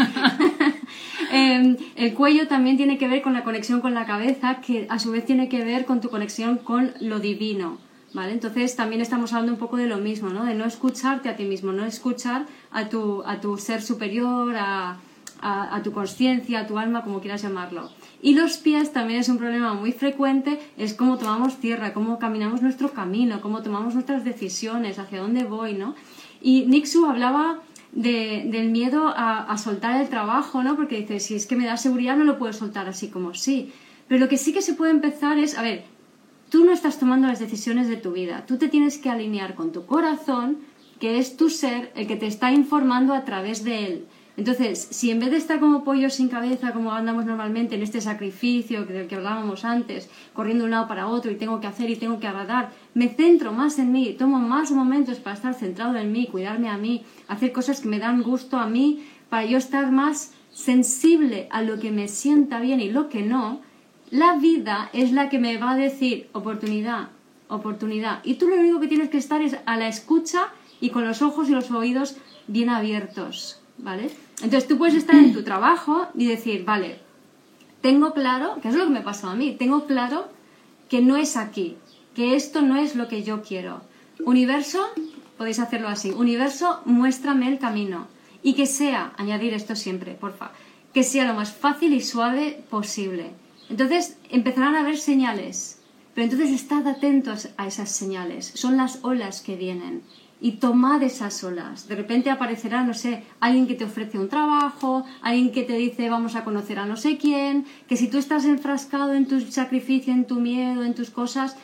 em, el cuello también tiene que ver con la conexión con la cabeza, que a su vez tiene que ver con tu conexión con lo divino. ¿Vale? Entonces también estamos hablando un poco de lo mismo, ¿no? De no escucharte a ti mismo, no escuchar a tu, a tu ser superior, a, a, tu conciencia, a tu alma, como quieras llamarlo. Y los pies también es un problema muy frecuente, es cómo tomamos tierra, cómo caminamos nuestro camino, cómo tomamos nuestras decisiones, hacia dónde voy, ¿no? Y Nixu hablaba del miedo a, soltar el trabajo, ¿no? Porque dice, si es que me da seguridad no lo puedo soltar así como sí. Pero lo que sí que se puede empezar es, a ver, tú no estás tomando las decisiones de tu vida, tú te tienes que alinear con tu corazón, que es tu ser el que te está informando a través de él. Entonces, si en vez de estar como pollos sin cabeza, como andamos normalmente en este sacrificio del que hablábamos antes, corriendo de un lado para otro y tengo que hacer y tengo que agradar, me centro más en mí, tomo más momentos para estar centrado en mí, cuidarme a mí, hacer cosas que me dan gusto a mí, para yo estar más sensible a lo que me sienta bien y lo que no, la vida es la que me va a decir oportunidad, oportunidad. Y tú lo único que tienes que estar es a la escucha y con los ojos y los oídos bien abiertos. Entonces tú puedes estar en tu trabajo y decir, vale, tengo claro, que es lo que me pasó a mí, tengo claro que no es aquí, que esto no es lo que yo quiero. Universo, podéis hacerlo así, universo, muéstrame el camino. Y que sea, añadir esto siempre, porfa, que sea lo más fácil y suave posible. Entonces empezarán a haber señales, pero entonces estad atentos a esas señales, son las olas que vienen y tomad esas olas. De repente aparecerá, no sé, alguien que te ofrece un trabajo, alguien que te dice vamos a conocer a no sé quién, que si tú estás enfrascado en tu sacrificio, en tu miedo, en tus cosas,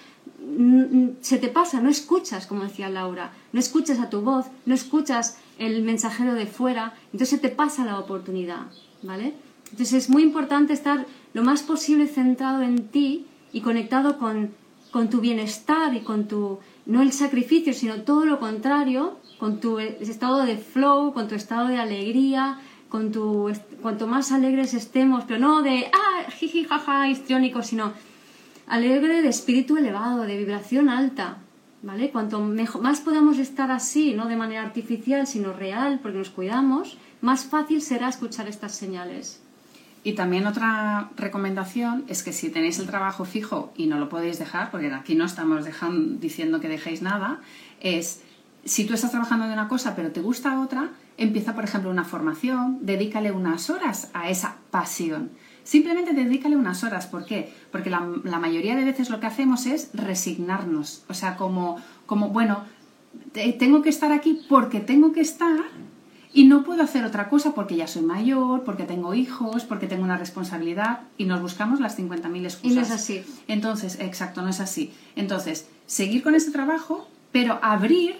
se te pasa, no escuchas, como decía Laura, no escuchas a tu voz, no escuchas el mensajero de fuera, entonces se te pasa la oportunidad, ¿vale? Entonces es muy importante estar lo más posible centrado en ti y conectado con, con tu bienestar y con tu, no el sacrificio, sino todo lo contrario, con tu estado de flow, con tu estado de alegría, con tu, cuanto más alegres estemos, pero no de, ah, jiji, jaja, histriónico, sino alegre de espíritu elevado, de vibración alta, ¿vale? Cuanto mejor, más podamos estar así, no de manera artificial, sino real, porque nos cuidamos, más fácil será escuchar estas señales. Y también otra recomendación es que si tenéis el trabajo fijo y no lo podéis dejar, porque aquí no estamos diciendo que dejéis nada, es si tú estás trabajando de una cosa pero te gusta otra, empieza por ejemplo una formación, dedícale unas horas a esa pasión. Simplemente dedícale unas horas. ¿Por qué? Porque la, mayoría de veces lo que hacemos es resignarnos. O sea, como, como bueno, tengo que estar aquí porque tengo que estar y no puedo hacer otra cosa porque ya soy mayor, porque tengo hijos, porque tengo una responsabilidad y nos buscamos las 50.000 excusas. Y no es así. Entonces, exacto, no es así. Entonces, seguir con ese trabajo, pero abrir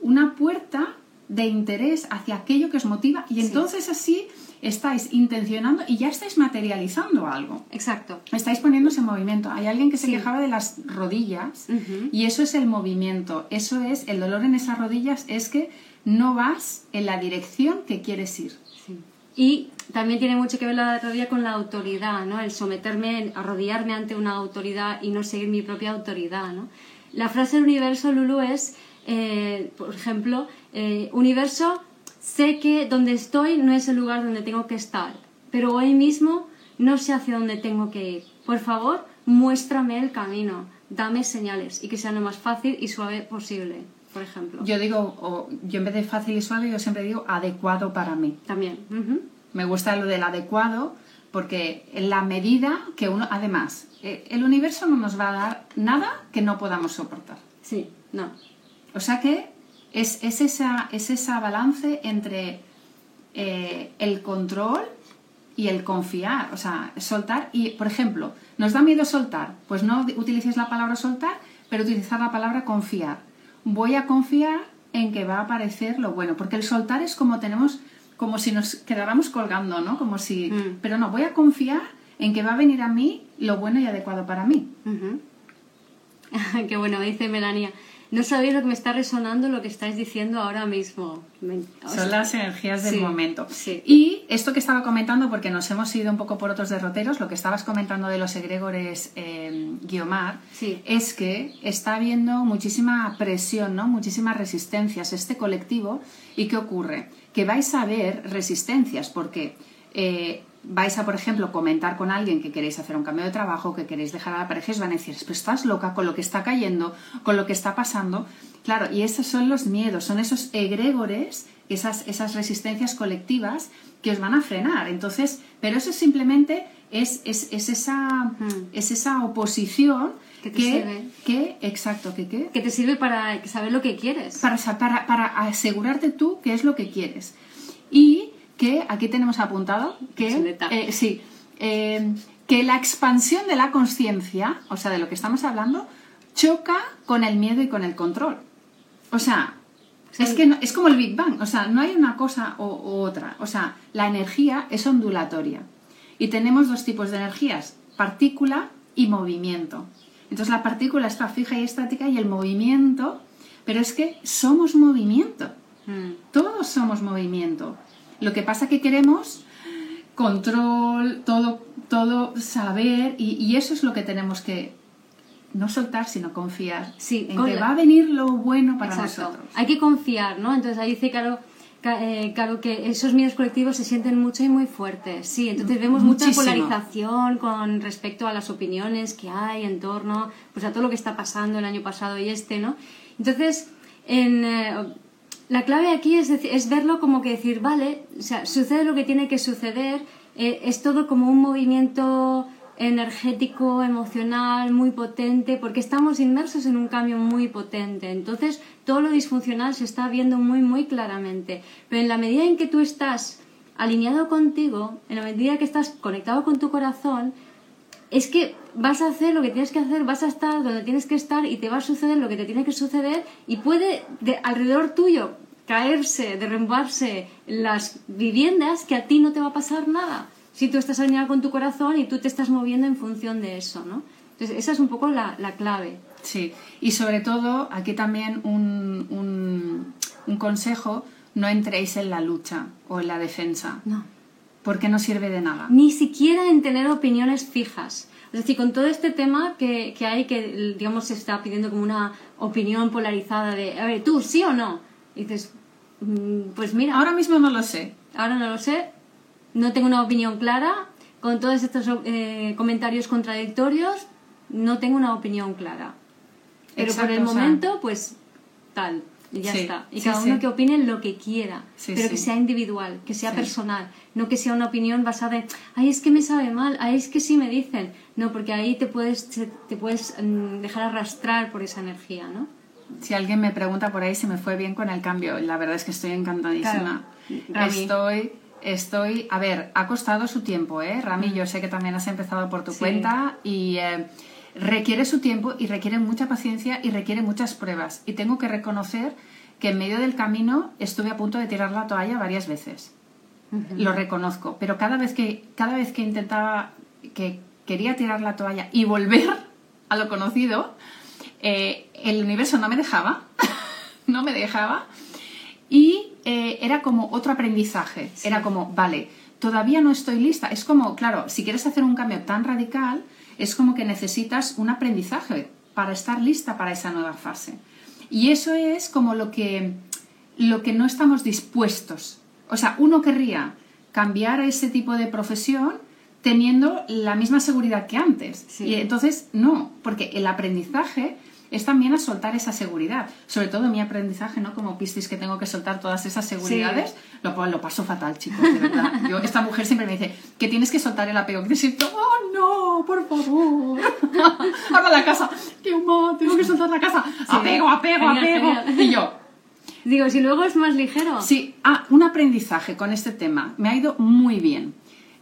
una puerta de interés hacia aquello que os motiva y entonces así estáis intencionando y ya estáis materializando algo. Exacto. Estáis poniéndose en movimiento. Hay alguien que se quejaba de las rodillas y eso es el movimiento. Eso es, el dolor en esas rodillas es que no vas en la dirección que quieres ir. Y también tiene mucho que ver la con la autoridad, ¿no? El someterme, arrodillarme ante una autoridad y no seguir mi propia autoridad. La frase del universo, Lulu, es, eh, por ejemplo, eh, universo, Sé que donde estoy no es el lugar donde tengo que estar, pero hoy mismo no sé hacia dónde tengo que ir. Por favor, muéstrame el camino, dame señales y que sea lo más fácil y suave posible, por ejemplo. Yo digo, yo en vez de fácil y suave, yo siempre digo adecuado para mí. También. Me gusta lo del adecuado porque en la medida que uno, además, eh, el universo no nos va a dar nada que no podamos soportar. Sí, no. O sea que es, esa, es esa balance entre eh, el control y el confiar, o sea, soltar. Y, por ejemplo, ¿nos da miedo soltar? Pues no utilices la palabra soltar, pero utilizar la palabra confiar. Voy a confiar en que va a aparecer lo bueno, porque el soltar es como tenemos, como si nos quedáramos colgando, ¿no? Como si, mm. pero no, voy a confiar en que va a venir a mí lo bueno y adecuado para mí. Qué bueno, dice Melania. No sabéis lo que me está resonando lo que estáis diciendo ahora mismo. Son las energías del momento. Y esto que estaba comentando, porque nos hemos ido un poco por otros derroteros, lo que estabas comentando de los egregores eh, Guiomar, es que está habiendo muchísima presión, ¿no? muchísimas resistencias este colectivo. ¿Y qué ocurre? Que vais a ver resistencias, porque eh, vais a, por ejemplo, comentar con alguien que queréis hacer un cambio de trabajo, que queréis dejar a la pareja, os van a decir, pero estás loca con lo que está cayendo, con lo que está pasando. Claro, y esos son los miedos, son esos egregores, esas, esas resistencias colectivas que os van a frenar. Entonces, pero eso simplemente es, es, es esa, es esa oposición que, te sirve. que, exacto, que, que te sirve para saber lo que quieres. Para, para, para asegurarte tú qué es lo que quieres. Y que aquí tenemos apuntado que, eh, sí, eh, que la expansión de la conciencia, o sea, de lo que estamos hablando, choca con el miedo y con el control. O sea, es que es como el Big Bang, o sea, no hay una cosa u, otra. O sea, la energía es ondulatoria. Y tenemos dos tipos de energías, partícula y movimiento. Entonces la partícula está fija y estática y el movimiento, pero es que somos movimiento. Mm. Todos somos movimiento. Lo que pasa que queremos control, todo, todo saber y, eso es lo que tenemos que no soltar, sino confiar sí, en que va a venir lo bueno para nosotros. Hay que confiar, ¿no? Entonces ahí dice Caro, eh, claro que esos miedos colectivos se sienten mucho y muy fuertes. Sí, entonces vemos mucha polarización con respecto a las opiniones que hay en torno pues, a todo lo que está pasando el año pasado y este, ¿no? Entonces, en, eh, la clave aquí es, es verlo como que decir, vale, o sea, sucede lo que tiene que suceder, eh, es todo como un movimiento energético, emocional, muy potente, porque estamos inmersos en un cambio muy potente. Entonces, todo lo disfuncional se está viendo muy, muy claramente. Pero en la medida en que tú estás alineado contigo, en la medida que estás conectado con tu corazón, es que vas a hacer lo que tienes que hacer, vas a estar donde tienes que estar y te va a suceder lo que te tiene que suceder y puede de alrededor tuyo caerse, derrumbarse las viviendas que a ti no te va a pasar nada si tú estás alineado con tu corazón y tú te estás moviendo en función de eso, ¿no? Entonces, esa es un poco la, clave. Sí, y sobre todo, aquí también un, un, un consejo, no entréis en la lucha o en la defensa. No. Porque no sirve de nada. Ni siquiera en tener opiniones fijas. Es decir, con todo este tema que, que hay, que digamos se está pidiendo como una opinión polarizada de, a ver, tú, sí o no. Y dices, mm, pues mira. Ahora mismo no lo sé. Ahora no lo sé, no tengo una opinión clara, con todos estos eh, comentarios contradictorios, no tengo una opinión clara. Pero por el momento, pues tal, y ya está. Y cada uno que opine lo que quiera, pero que sea individual, que sea personal, no que sea una opinión basada en, ay, es que me sabe mal, ay, es que sí me dicen. No, porque ahí te puedes, te puedes mm, dejar arrastrar por esa energía, ¿no? Si alguien me pregunta por ahí si me fue bien con el cambio, la verdad es que estoy encantadísima. Estoy estoy, a ver, ha costado su tiempo, ¿eh? Rami, yo sé que también has empezado por tu cuenta y eh, requiere su tiempo y requiere mucha paciencia y requiere muchas pruebas. Y tengo que reconocer que en medio del camino estuve a punto de tirar la toalla varias veces. Lo reconozco, pero cada vez que cada vez que intentaba que quería tirar la toalla y volver a lo conocido, eh, el universo no me dejaba, no me dejaba y eh, era como otro aprendizaje. Era como, vale, todavía no estoy lista. Es como, claro, si quieres hacer un cambio tan radical, es como que necesitas un aprendizaje para estar lista para esa nueva fase. Y eso es como lo que, lo que no estamos dispuestos. O sea, uno querría cambiar a ese tipo de profesión teniendo la misma seguridad que antes. Y entonces, no, porque el aprendizaje es también a soltar esa seguridad. Sobre todo mi aprendizaje, ¿no? Como pistis que tengo que soltar todas esas seguridades, lo, lo, paso fatal, chicos, de verdad. Yo, esta mujer siempre me dice que tienes que soltar el apego, que te siento, oh no, por favor. Ahora la casa, qué mal, tengo que soltar la casa. apego, apego, apego. Y yo, Digo, si luego es más ligero. Sí, ah, un aprendizaje con este tema. Me ha ido muy bien.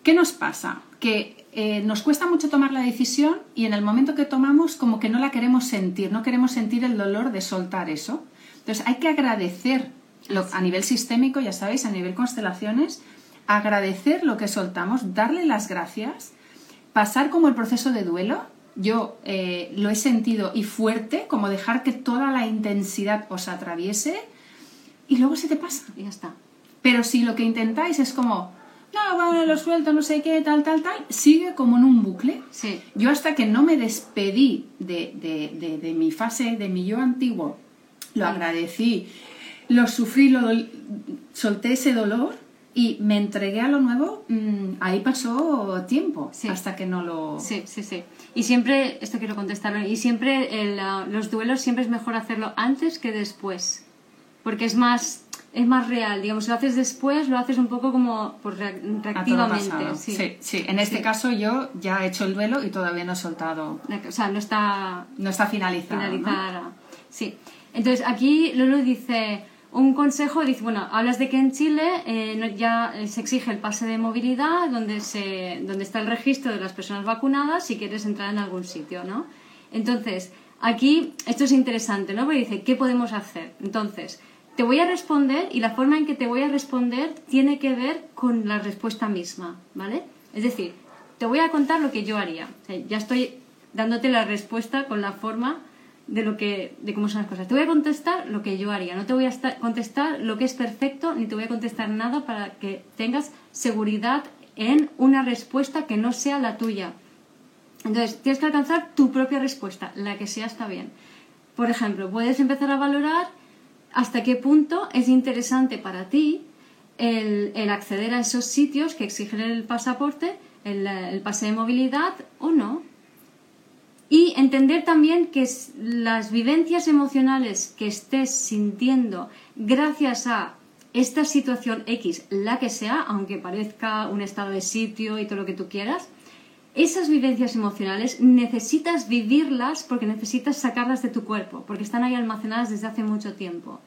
¿Qué nos pasa? Que eh, nos cuesta mucho tomar la decisión y en el momento que tomamos como que no la queremos sentir, no queremos sentir el dolor de soltar eso. Entonces hay que agradecer a nivel sistémico, ya sabéis, a nivel constelaciones, agradecer lo que soltamos, darle las gracias, pasar como el proceso de duelo. Yo eh, lo he sentido y fuerte, como dejar que toda la intensidad os atraviese y luego se te pasa. Y ya está. Pero si lo que intentáis es como, no, bueno, lo suelto, no sé qué, tal, tal, tal, sigue como en un bucle. Sí. Yo hasta que no me despedí de, mi fase, de mi yo antiguo, lo agradecí, lo sufrí, lo solté ese dolor y me entregué a lo nuevo, mm, ahí pasó tiempo hasta que no lo... Sí, sí, sí. Y siempre, esto quiero contestarlo, y siempre los duelos siempre es mejor hacerlo antes que después, porque es más es más real. Digamos, si lo haces después, lo haces un poco como pues, reactivamente. Sí. sí. en este caso yo ya he hecho el duelo y todavía no he soltado. O sea, no está, no está finalizado. Finalizada. Sí. Entonces aquí Lulu dice. Un consejo, dice, bueno, hablas de que en Chile eh, ya se exige el pase de movilidad donde, se, donde está el registro de las personas vacunadas si quieres entrar en algún sitio, ¿no? Entonces, aquí esto es interesante, ¿no? Porque dice, ¿qué podemos hacer? Entonces, te voy a responder y la forma en que te voy a responder tiene que ver con la respuesta misma, ¿vale? Es decir, te voy a contar lo que yo haría. ya estoy dándote la respuesta con la forma de lo que de cómo son las cosas. Te voy a contestar lo que yo haría. No te voy a contestar lo que es perfecto ni te voy a contestar nada para que tengas seguridad en una respuesta que no sea la tuya. Entonces, tienes que alcanzar tu propia respuesta, la que sea está bien. Por ejemplo, puedes empezar a valorar hasta qué punto es interesante para ti el, acceder a esos sitios que exigen el pasaporte, el, pase de movilidad o no. Y entender también que las vivencias emocionales que estés sintiendo gracias a esta situación X, la que sea, aunque parezca un estado de sitio y todo lo que tú quieras, esas vivencias emocionales necesitas vivirlas porque necesitas sacarlas de tu cuerpo, porque están ahí almacenadas desde hace mucho tiempo.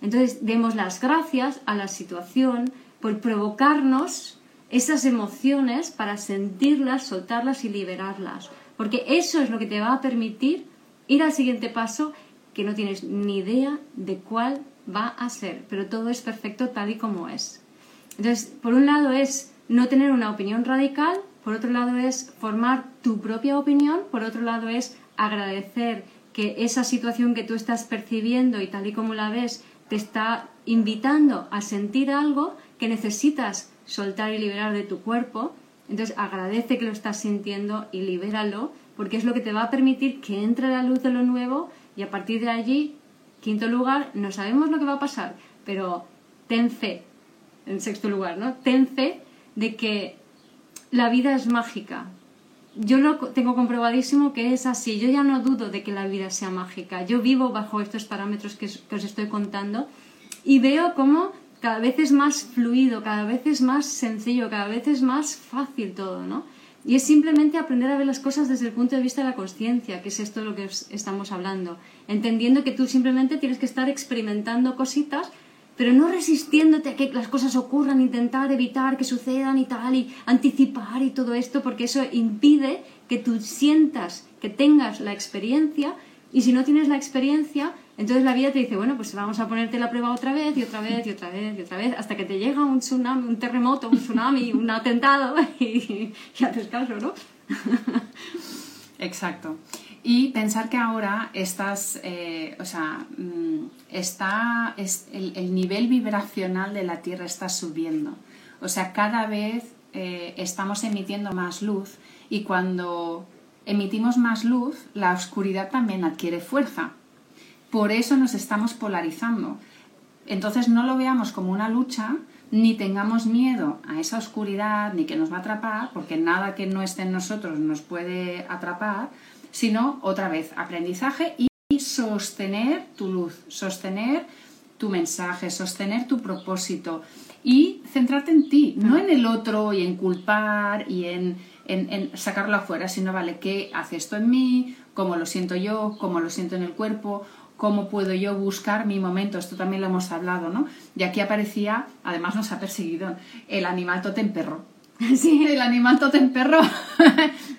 Entonces, demos las gracias a la situación por provocarnos esas emociones para sentirlas, soltarlas y liberarlas. Porque eso es lo que te va a permitir ir al siguiente paso que no tienes ni idea de cuál va a ser, pero todo es perfecto tal y como es. Entonces, por un lado es no tener una opinión radical, por otro lado es formar tu propia opinión, por otro lado es agradecer que esa situación que tú estás percibiendo y tal y como la ves te está invitando a sentir algo que necesitas soltar y liberar de tu cuerpo. Entonces agradece que lo estás sintiendo y libéralo, porque es lo que te va a permitir que entre la luz de lo nuevo y a partir de allí, quinto lugar, no sabemos lo que va a pasar, pero ten fe. En sexto lugar, ¿no? Ten fe de que la vida es mágica. Yo lo tengo comprobadísimo que es así. Yo ya no dudo de que la vida sea mágica. Yo vivo bajo estos parámetros que, que os estoy contando y veo cómo cada vez es más fluido, cada vez es más sencillo, cada vez es más fácil todo, ¿no? Y es simplemente aprender a ver las cosas desde el punto de vista de la conciencia, que es esto de lo que estamos hablando. Entendiendo que tú simplemente tienes que estar experimentando cositas, pero no resistiéndote a que las cosas ocurran, intentar evitar que sucedan y tal, y anticipar y todo esto, porque eso impide que tú sientas, que tengas la experiencia, y si no tienes la experiencia, entonces la vida te dice, bueno, pues vamos a ponerte la prueba otra vez y otra vez y otra vez y otra vez hasta que te llega un tsunami, un terremoto, un tsunami, un atentado y, y haces caso, ¿no? Exacto. Y pensar que ahora estás, eh, o sea, mm, está, es, el, nivel vibracional de la Tierra está subiendo. O sea, cada vez eh, estamos emitiendo más luz y cuando emitimos más luz, la oscuridad también adquiere fuerza. Por eso nos estamos polarizando. Entonces no lo veamos como una lucha, ni tengamos miedo a esa oscuridad, ni que nos va a atrapar, porque nada que no esté en nosotros nos puede atrapar, sino otra vez aprendizaje y sostener tu luz, sostener tu mensaje, sostener tu propósito y centrarte en ti, no en el otro y en culpar y en, en sacarlo afuera, sino, vale, ¿qué hace esto en mí? ¿Cómo lo siento yo? ¿Cómo lo siento en el cuerpo? cómo puedo yo buscar mi momento, esto también lo hemos hablado, ¿no? Y aquí aparecía, además nos ha perseguido, el animal totem perro. Sí, el animal totem perro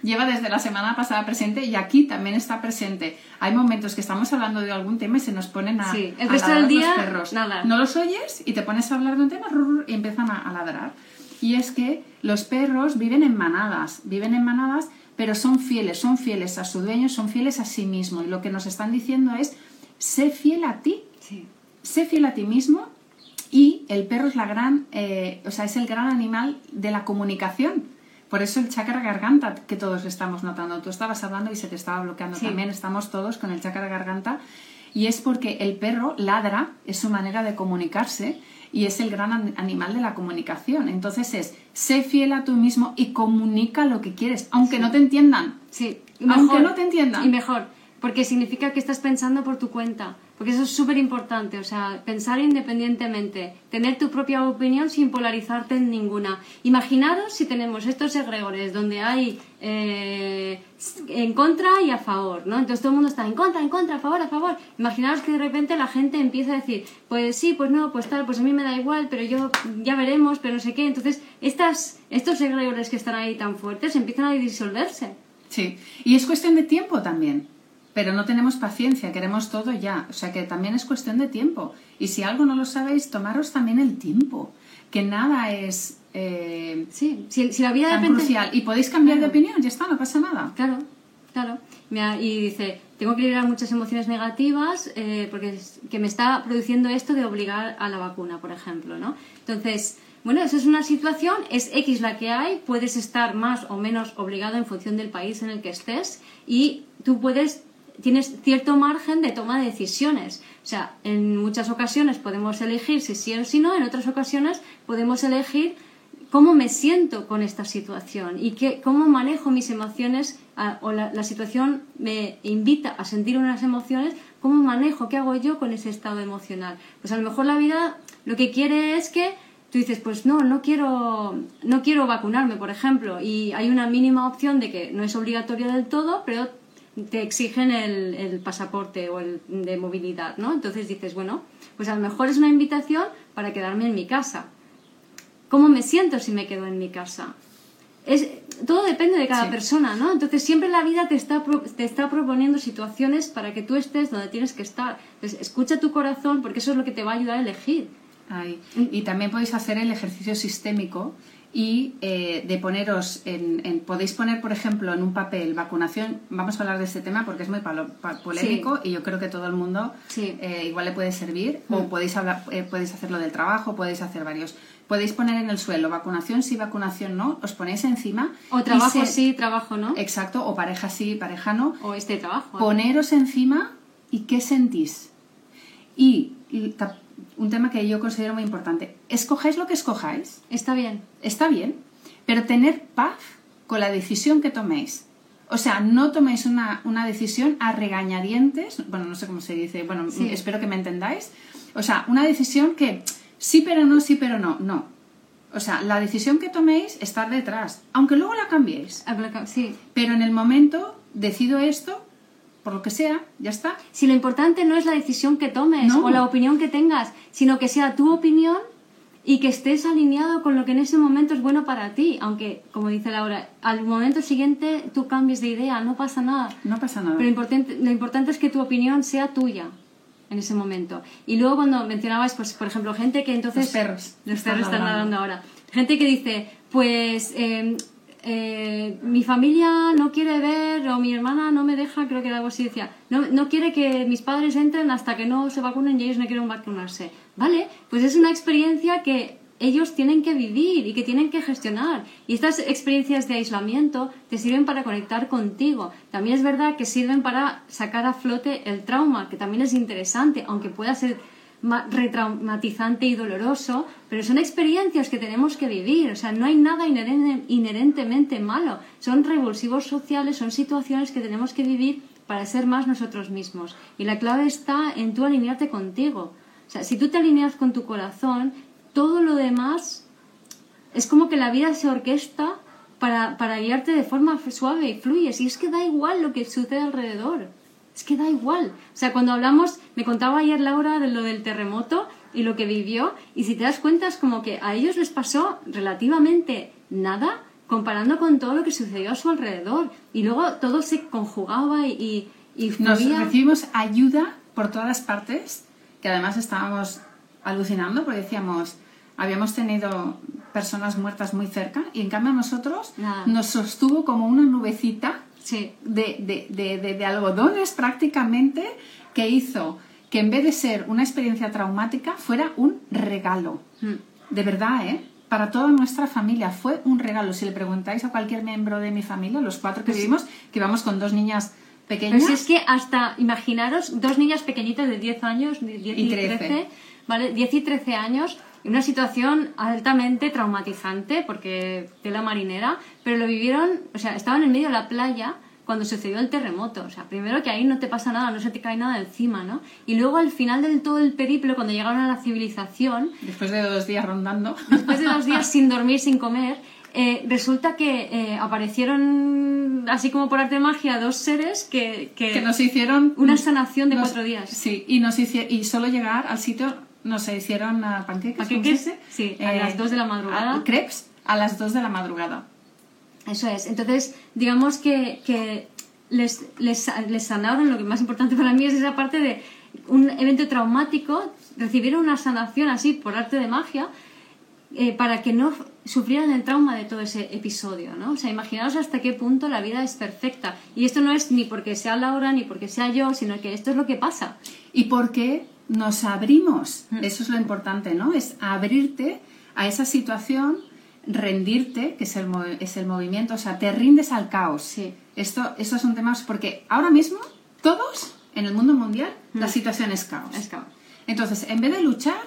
lleva desde la semana pasada presente y aquí también está presente. Hay momentos que estamos hablando de algún tema y se nos ponen a, sí, el resto del día, los perros. Nada. No los oyes y te pones a hablar de un tema y empiezan a, a ladrar. Y es que los perros viven en manadas, viven en manadas, pero son fieles, son fieles a su dueño, son fieles a sí mismo. Y lo que nos están diciendo es sé fiel a ti. Sé fiel a ti mismo y el perro es la gran, eh, o sea, es el gran animal de la comunicación. Por eso el chakra garganta que todos estamos notando. Tú estabas hablando y se te estaba bloqueando. También estamos todos con el chakra garganta. Y es porque el perro ladra, es su manera de comunicarse y es el gran animal de la comunicación. Entonces es, sé fiel a tú mismo y comunica lo que quieres, aunque no te entiendan. Sí, aunque no te entiendan. Y mejor, porque significa que estás pensando por tu cuenta, porque eso es súper importante, o sea, pensar independientemente, tener tu propia opinión sin polarizarte en ninguna. Imaginaros si tenemos estos egregores donde hay eh, en contra y a favor, ¿no? Entonces todo el mundo está en contra, en contra, a favor, a favor. Imaginaros que de repente la gente empieza a decir, pues sí, pues no, pues tal, pues a mí me da igual, pero yo ya veremos, pero no sé qué. Entonces estas, estos egregores que están ahí tan fuertes empiezan a disolverse. Sí, y es cuestión de tiempo también pero no tenemos paciencia, queremos todo ya. O sea que también es cuestión de tiempo. Y si algo no lo sabéis, tomaros también el tiempo, que nada es... Eh, sí, si, la vida tan crucial. Y podéis cambiar de opinión, ya está, no pasa nada. Claro, claro. Y dice, tengo que liberar muchas emociones negativas eh, porque que me está produciendo esto de obligar a la vacuna, por ejemplo, ¿no? Entonces, bueno, eso es una situación, es X la que hay, puedes estar más o menos obligado en función del país en el que estés y tú puedes tienes cierto margen de toma de decisiones. O sea, en muchas ocasiones podemos elegir si sí o si no, en otras ocasiones podemos elegir cómo me siento con esta situación y qué, cómo manejo mis emociones o la, situación me invita a sentir unas emociones, cómo manejo, qué hago yo con ese estado emocional. Pues a lo mejor la vida lo que quiere es que tú dices, pues no, no quiero, no quiero vacunarme, por ejemplo, y hay una mínima opción de que no es obligatorio del todo, pero te exigen el, el pasaporte o el de movilidad, ¿no? Entonces dices, bueno, pues a lo mejor es una invitación para quedarme en mi casa. ¿Cómo me siento si me quedo en mi casa? Es, todo depende de cada Sí. persona, ¿no? Entonces siempre la vida te está, te está proponiendo situaciones para que tú estés donde tienes que estar. Entonces escucha tu corazón porque eso es lo que te va a ayudar a elegir. Ahí. Y también podéis hacer el ejercicio sistémico y eh, de poneros en, en- Podéis poner, por ejemplo, en un papel vacunación. Vamos a hablar de este tema porque es muy palo- pa- polémico y yo creo que todo el mundo Sí. eh, igual le puede servir. O podéis, hablar, eh, podéis hacerlo del trabajo, podéis hacer varios. Podéis poner en el suelo vacunación sí, vacunación no. Os ponéis encima. O trabajo se- sí, trabajo no. Exacto, o pareja sí, pareja no. O este trabajo. Poneros encima y qué sentís. Y, un tema que yo considero muy importante, escojáis lo que escojáis, Está bien. está bien, pero tener paz con la decisión que toméis. O sea, no toméis una, una decisión a regañadientes, bueno, no sé cómo se dice, bueno, Sí. espero que me entendáis. O sea, una decisión que sí, pero no, sí, pero no, no. O sea, la decisión que toméis está detrás, aunque luego la cambiéis. Sí. Pero en el momento decido esto, por lo que sea, ya está. Si lo importante no es la decisión que tomes No. o la opinión que tengas, sino que sea tu opinión y que estés alineado con lo que en ese momento es bueno para ti. Aunque, como dice Laura, al momento siguiente tú cambies de idea, no pasa nada. No pasa nada. Pero lo importante, lo importante es que tu opinión sea tuya en ese momento. Y luego cuando mencionabas, pues, por ejemplo, gente que entonces... Los perros Los perros están ladrando ahora. Gente que dice, pues... eh, eh, mi familia no quiere ver o mi hermana no me deja, creo que era algo así, decía, no, no quiere que mis padres entren hasta que no se vacunen y ellos no quieren vacunarse. Vale, pues es una experiencia que ellos tienen que vivir y que tienen que gestionar. Y estas experiencias de aislamiento te sirven para conectar contigo. También es verdad que sirven para sacar a flote el trauma, que también es interesante, aunque pueda ser retraumatizante y doloroso, pero son experiencias que tenemos que vivir. O sea, no hay nada inherente- inherentemente malo. Son revulsivos sociales, son situaciones que tenemos que vivir para ser más nosotros mismos. Y la clave está en tú alinearte contigo. O sea, si tú te alineas con tu corazón, todo lo demás es como que la vida se orquesta para, guiarte de forma suave y fluyes. Y es que da igual lo que sucede alrededor. Es que da igual. O sea, cuando hablamos, me contaba ayer Laura de lo del terremoto y lo que vivió, y si te das cuenta es como que a ellos les pasó relativamente nada comparando con todo lo que sucedió a su alrededor. Y luego todo se conjugaba y, y, Nos recibimos ayuda por todas partes, que además estábamos alucinando porque decíamos, habíamos tenido personas muertas muy cerca y en cambio nosotros Nada. nos sostuvo como una nubecita Sí, de, de- de- de- de algodones prácticamente que hizo que en vez de ser una experiencia traumática fuera un regalo. Mm. De verdad, ¿eh? Para toda nuestra familia fue un regalo. Si le preguntáis a cualquier miembro de mi familia, los cuatro que vivimos, que vamos con dos niñas pequeñas, si es que hasta, imaginaros, dos niñas pequeñitas de 10 años, de 10 Y y 13. 13, ¿vale? 10 y 13 años, en una situación altamente traumatizante, porque tela marinera, pero lo vivieron, o sea, estaban en medio de la playa cuando sucedió el terremoto. O sea, primero que ahí no te pasa nada, no se te cae nada encima, ¿no? Y luego al final del todo el periplo, cuando llegaron a la civilización, después de dos días rondando, después de dos días sin dormir, sin comer, eh, resulta que eh, aparecieron, así como por arte de magia, dos seres que, que, que nos hicieron una sanación de nos- cuatro días. Sí, y nos hici- y solo llegar al sitio nos hicieron ah, panqueques, ¿cómo se ¿Panqueques? Sí, a las dos de la madrugada. a- crepes a las 2 de la madrugada. Eso es. Entonces, digamos que, que les, les, les sanaron, lo que más importante para mí es esa parte de un evento traumático, recibieron una sanación así por arte de magia, eh, para que no sufrieran el trauma de todo ese episodio, ¿no? O sea, imaginaos hasta qué punto la vida es perfecta. Y esto no es ni porque sea Laura ni porque sea yo, sino que esto es lo que pasa. Y porque nos abrimos, Mm. eso es lo importante, ¿no? Es abrirte a esa situación, rendirte, que es el, es el movimiento, o sea, te rindes al caos. Sí. Esto, estos son temas porque ahora mismo todos en el mundo mundial la Mm. situación es caos. Es caos. Entonces, en vez de luchar,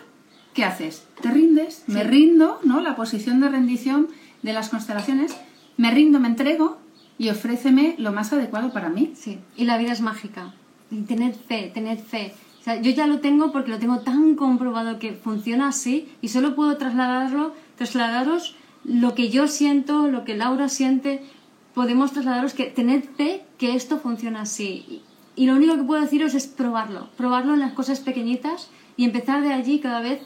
¿qué haces? Te rindes, me rindo, ¿no? La posición de rendición de las constelaciones, me rindo, me entrego y ofréceme lo más adecuado para mí. Sí, y la vida es mágica. Y tened fe, tened fe. O sea, yo ya lo tengo porque lo tengo tan comprobado que funciona así y solo puedo trasladarlo, trasladaros lo que yo siento, lo que Laura siente, podemos trasladaros que tened fe que esto funciona así. Y lo único que puedo deciros es probarlo, probarlo en las cosas pequeñitas y empezar de allí cada vez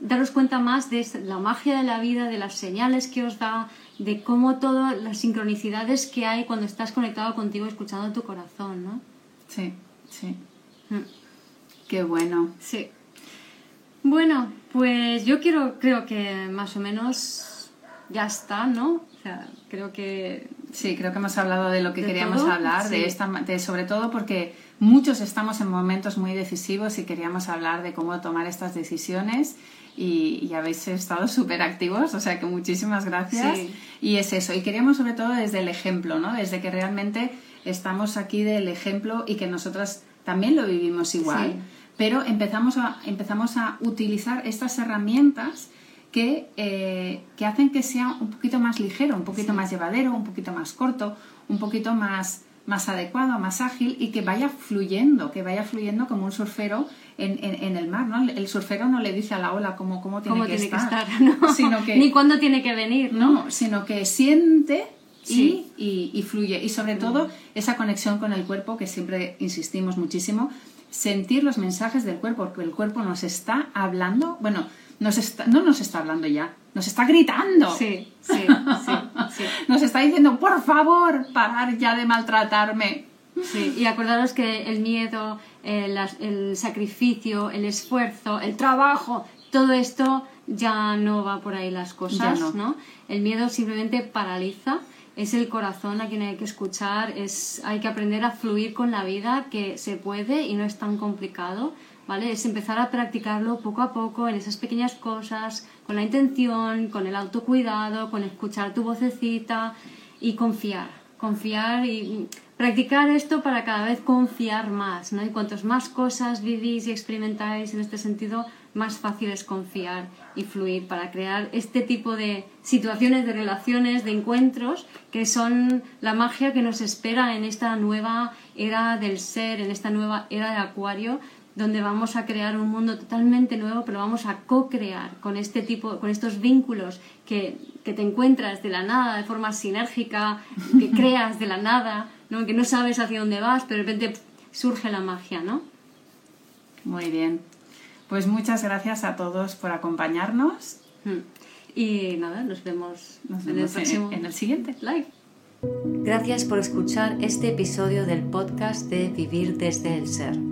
daros cuenta más de la magia de la vida, de las señales que os da, de cómo todas las sincronicidades que hay cuando estás conectado contigo escuchando tu corazón, ¿no? Sí, sí. Mm. Qué bueno. Sí. Bueno, pues yo quiero, creo que más o menos ya está, ¿no? O sea, creo que... Sí, creo que hemos hablado de lo que queríamos hablar, de esta, de, sobre todo porque muchos estamos en momentos muy decisivos y queríamos hablar de cómo tomar estas decisiones y, habéis estado súper activos, o sea que muchísimas gracias. Y es eso, y queríamos sobre todo desde el ejemplo, ¿no? Desde que realmente estamos aquí del ejemplo y que nosotras también lo vivimos igual, pero empezamos a, empezamos a utilizar estas herramientas que, eh, que hacen que sea un poquito más ligero, un poquito más llevadero, un poquito más corto, un poquito más, más adecuado, más ágil y que vaya fluyendo, que vaya fluyendo como un surfero en, el mar, ¿no? El surfero no le dice a la ola cómo, cómo tiene, que, estar, sino que, ni cuándo tiene que venir, ¿no? sino que siente y, y, fluye. Y sobre todo esa conexión con el cuerpo, que siempre insistimos muchísimo, sentir los mensajes del cuerpo, porque el cuerpo nos está hablando, bueno, nos está, no nos está hablando ya, nos está gritando. Sí, sí, sí, Nos está diciendo, por favor, parar ya de maltratarme. Sí, y acordaros que el miedo, el, sacrificio, el esfuerzo, el trabajo, todo esto ya no va por ahí las cosas, no. El miedo simplemente paraliza, es el corazón a quien hay que escuchar, es, hay que aprender a fluir con la vida, que se puede y no es tan complicado, ¿vale? Es empezar a practicarlo poco a poco en esas pequeñas cosas, con la intención, con el autocuidado, con escuchar tu vocecita y confiar, confiar y practicar esto para cada vez confiar más, ¿no? Y cuantos más cosas vivís y experimentáis en este sentido, más fácil es confiar y fluir para crear este tipo de situaciones, de relaciones, de encuentros que son la magia que nos espera en esta nueva era del ser, en esta nueva era de Acuario, donde vamos a crear un mundo totalmente nuevo, pero vamos a co-crear con este tipo, con estos vínculos que, que te encuentras de la nada, de forma sinérgica, que creas de la nada, que no sabes hacia dónde vas, pero de repente surge la magia, ¿no? Muy bien. Pues muchas gracias a todos por acompañarnos. Hmm. Y nada, nos vemos, en, el próximo... en el siguiente live. Gracias por escuchar este episodio del podcast de Vivir desde el Ser.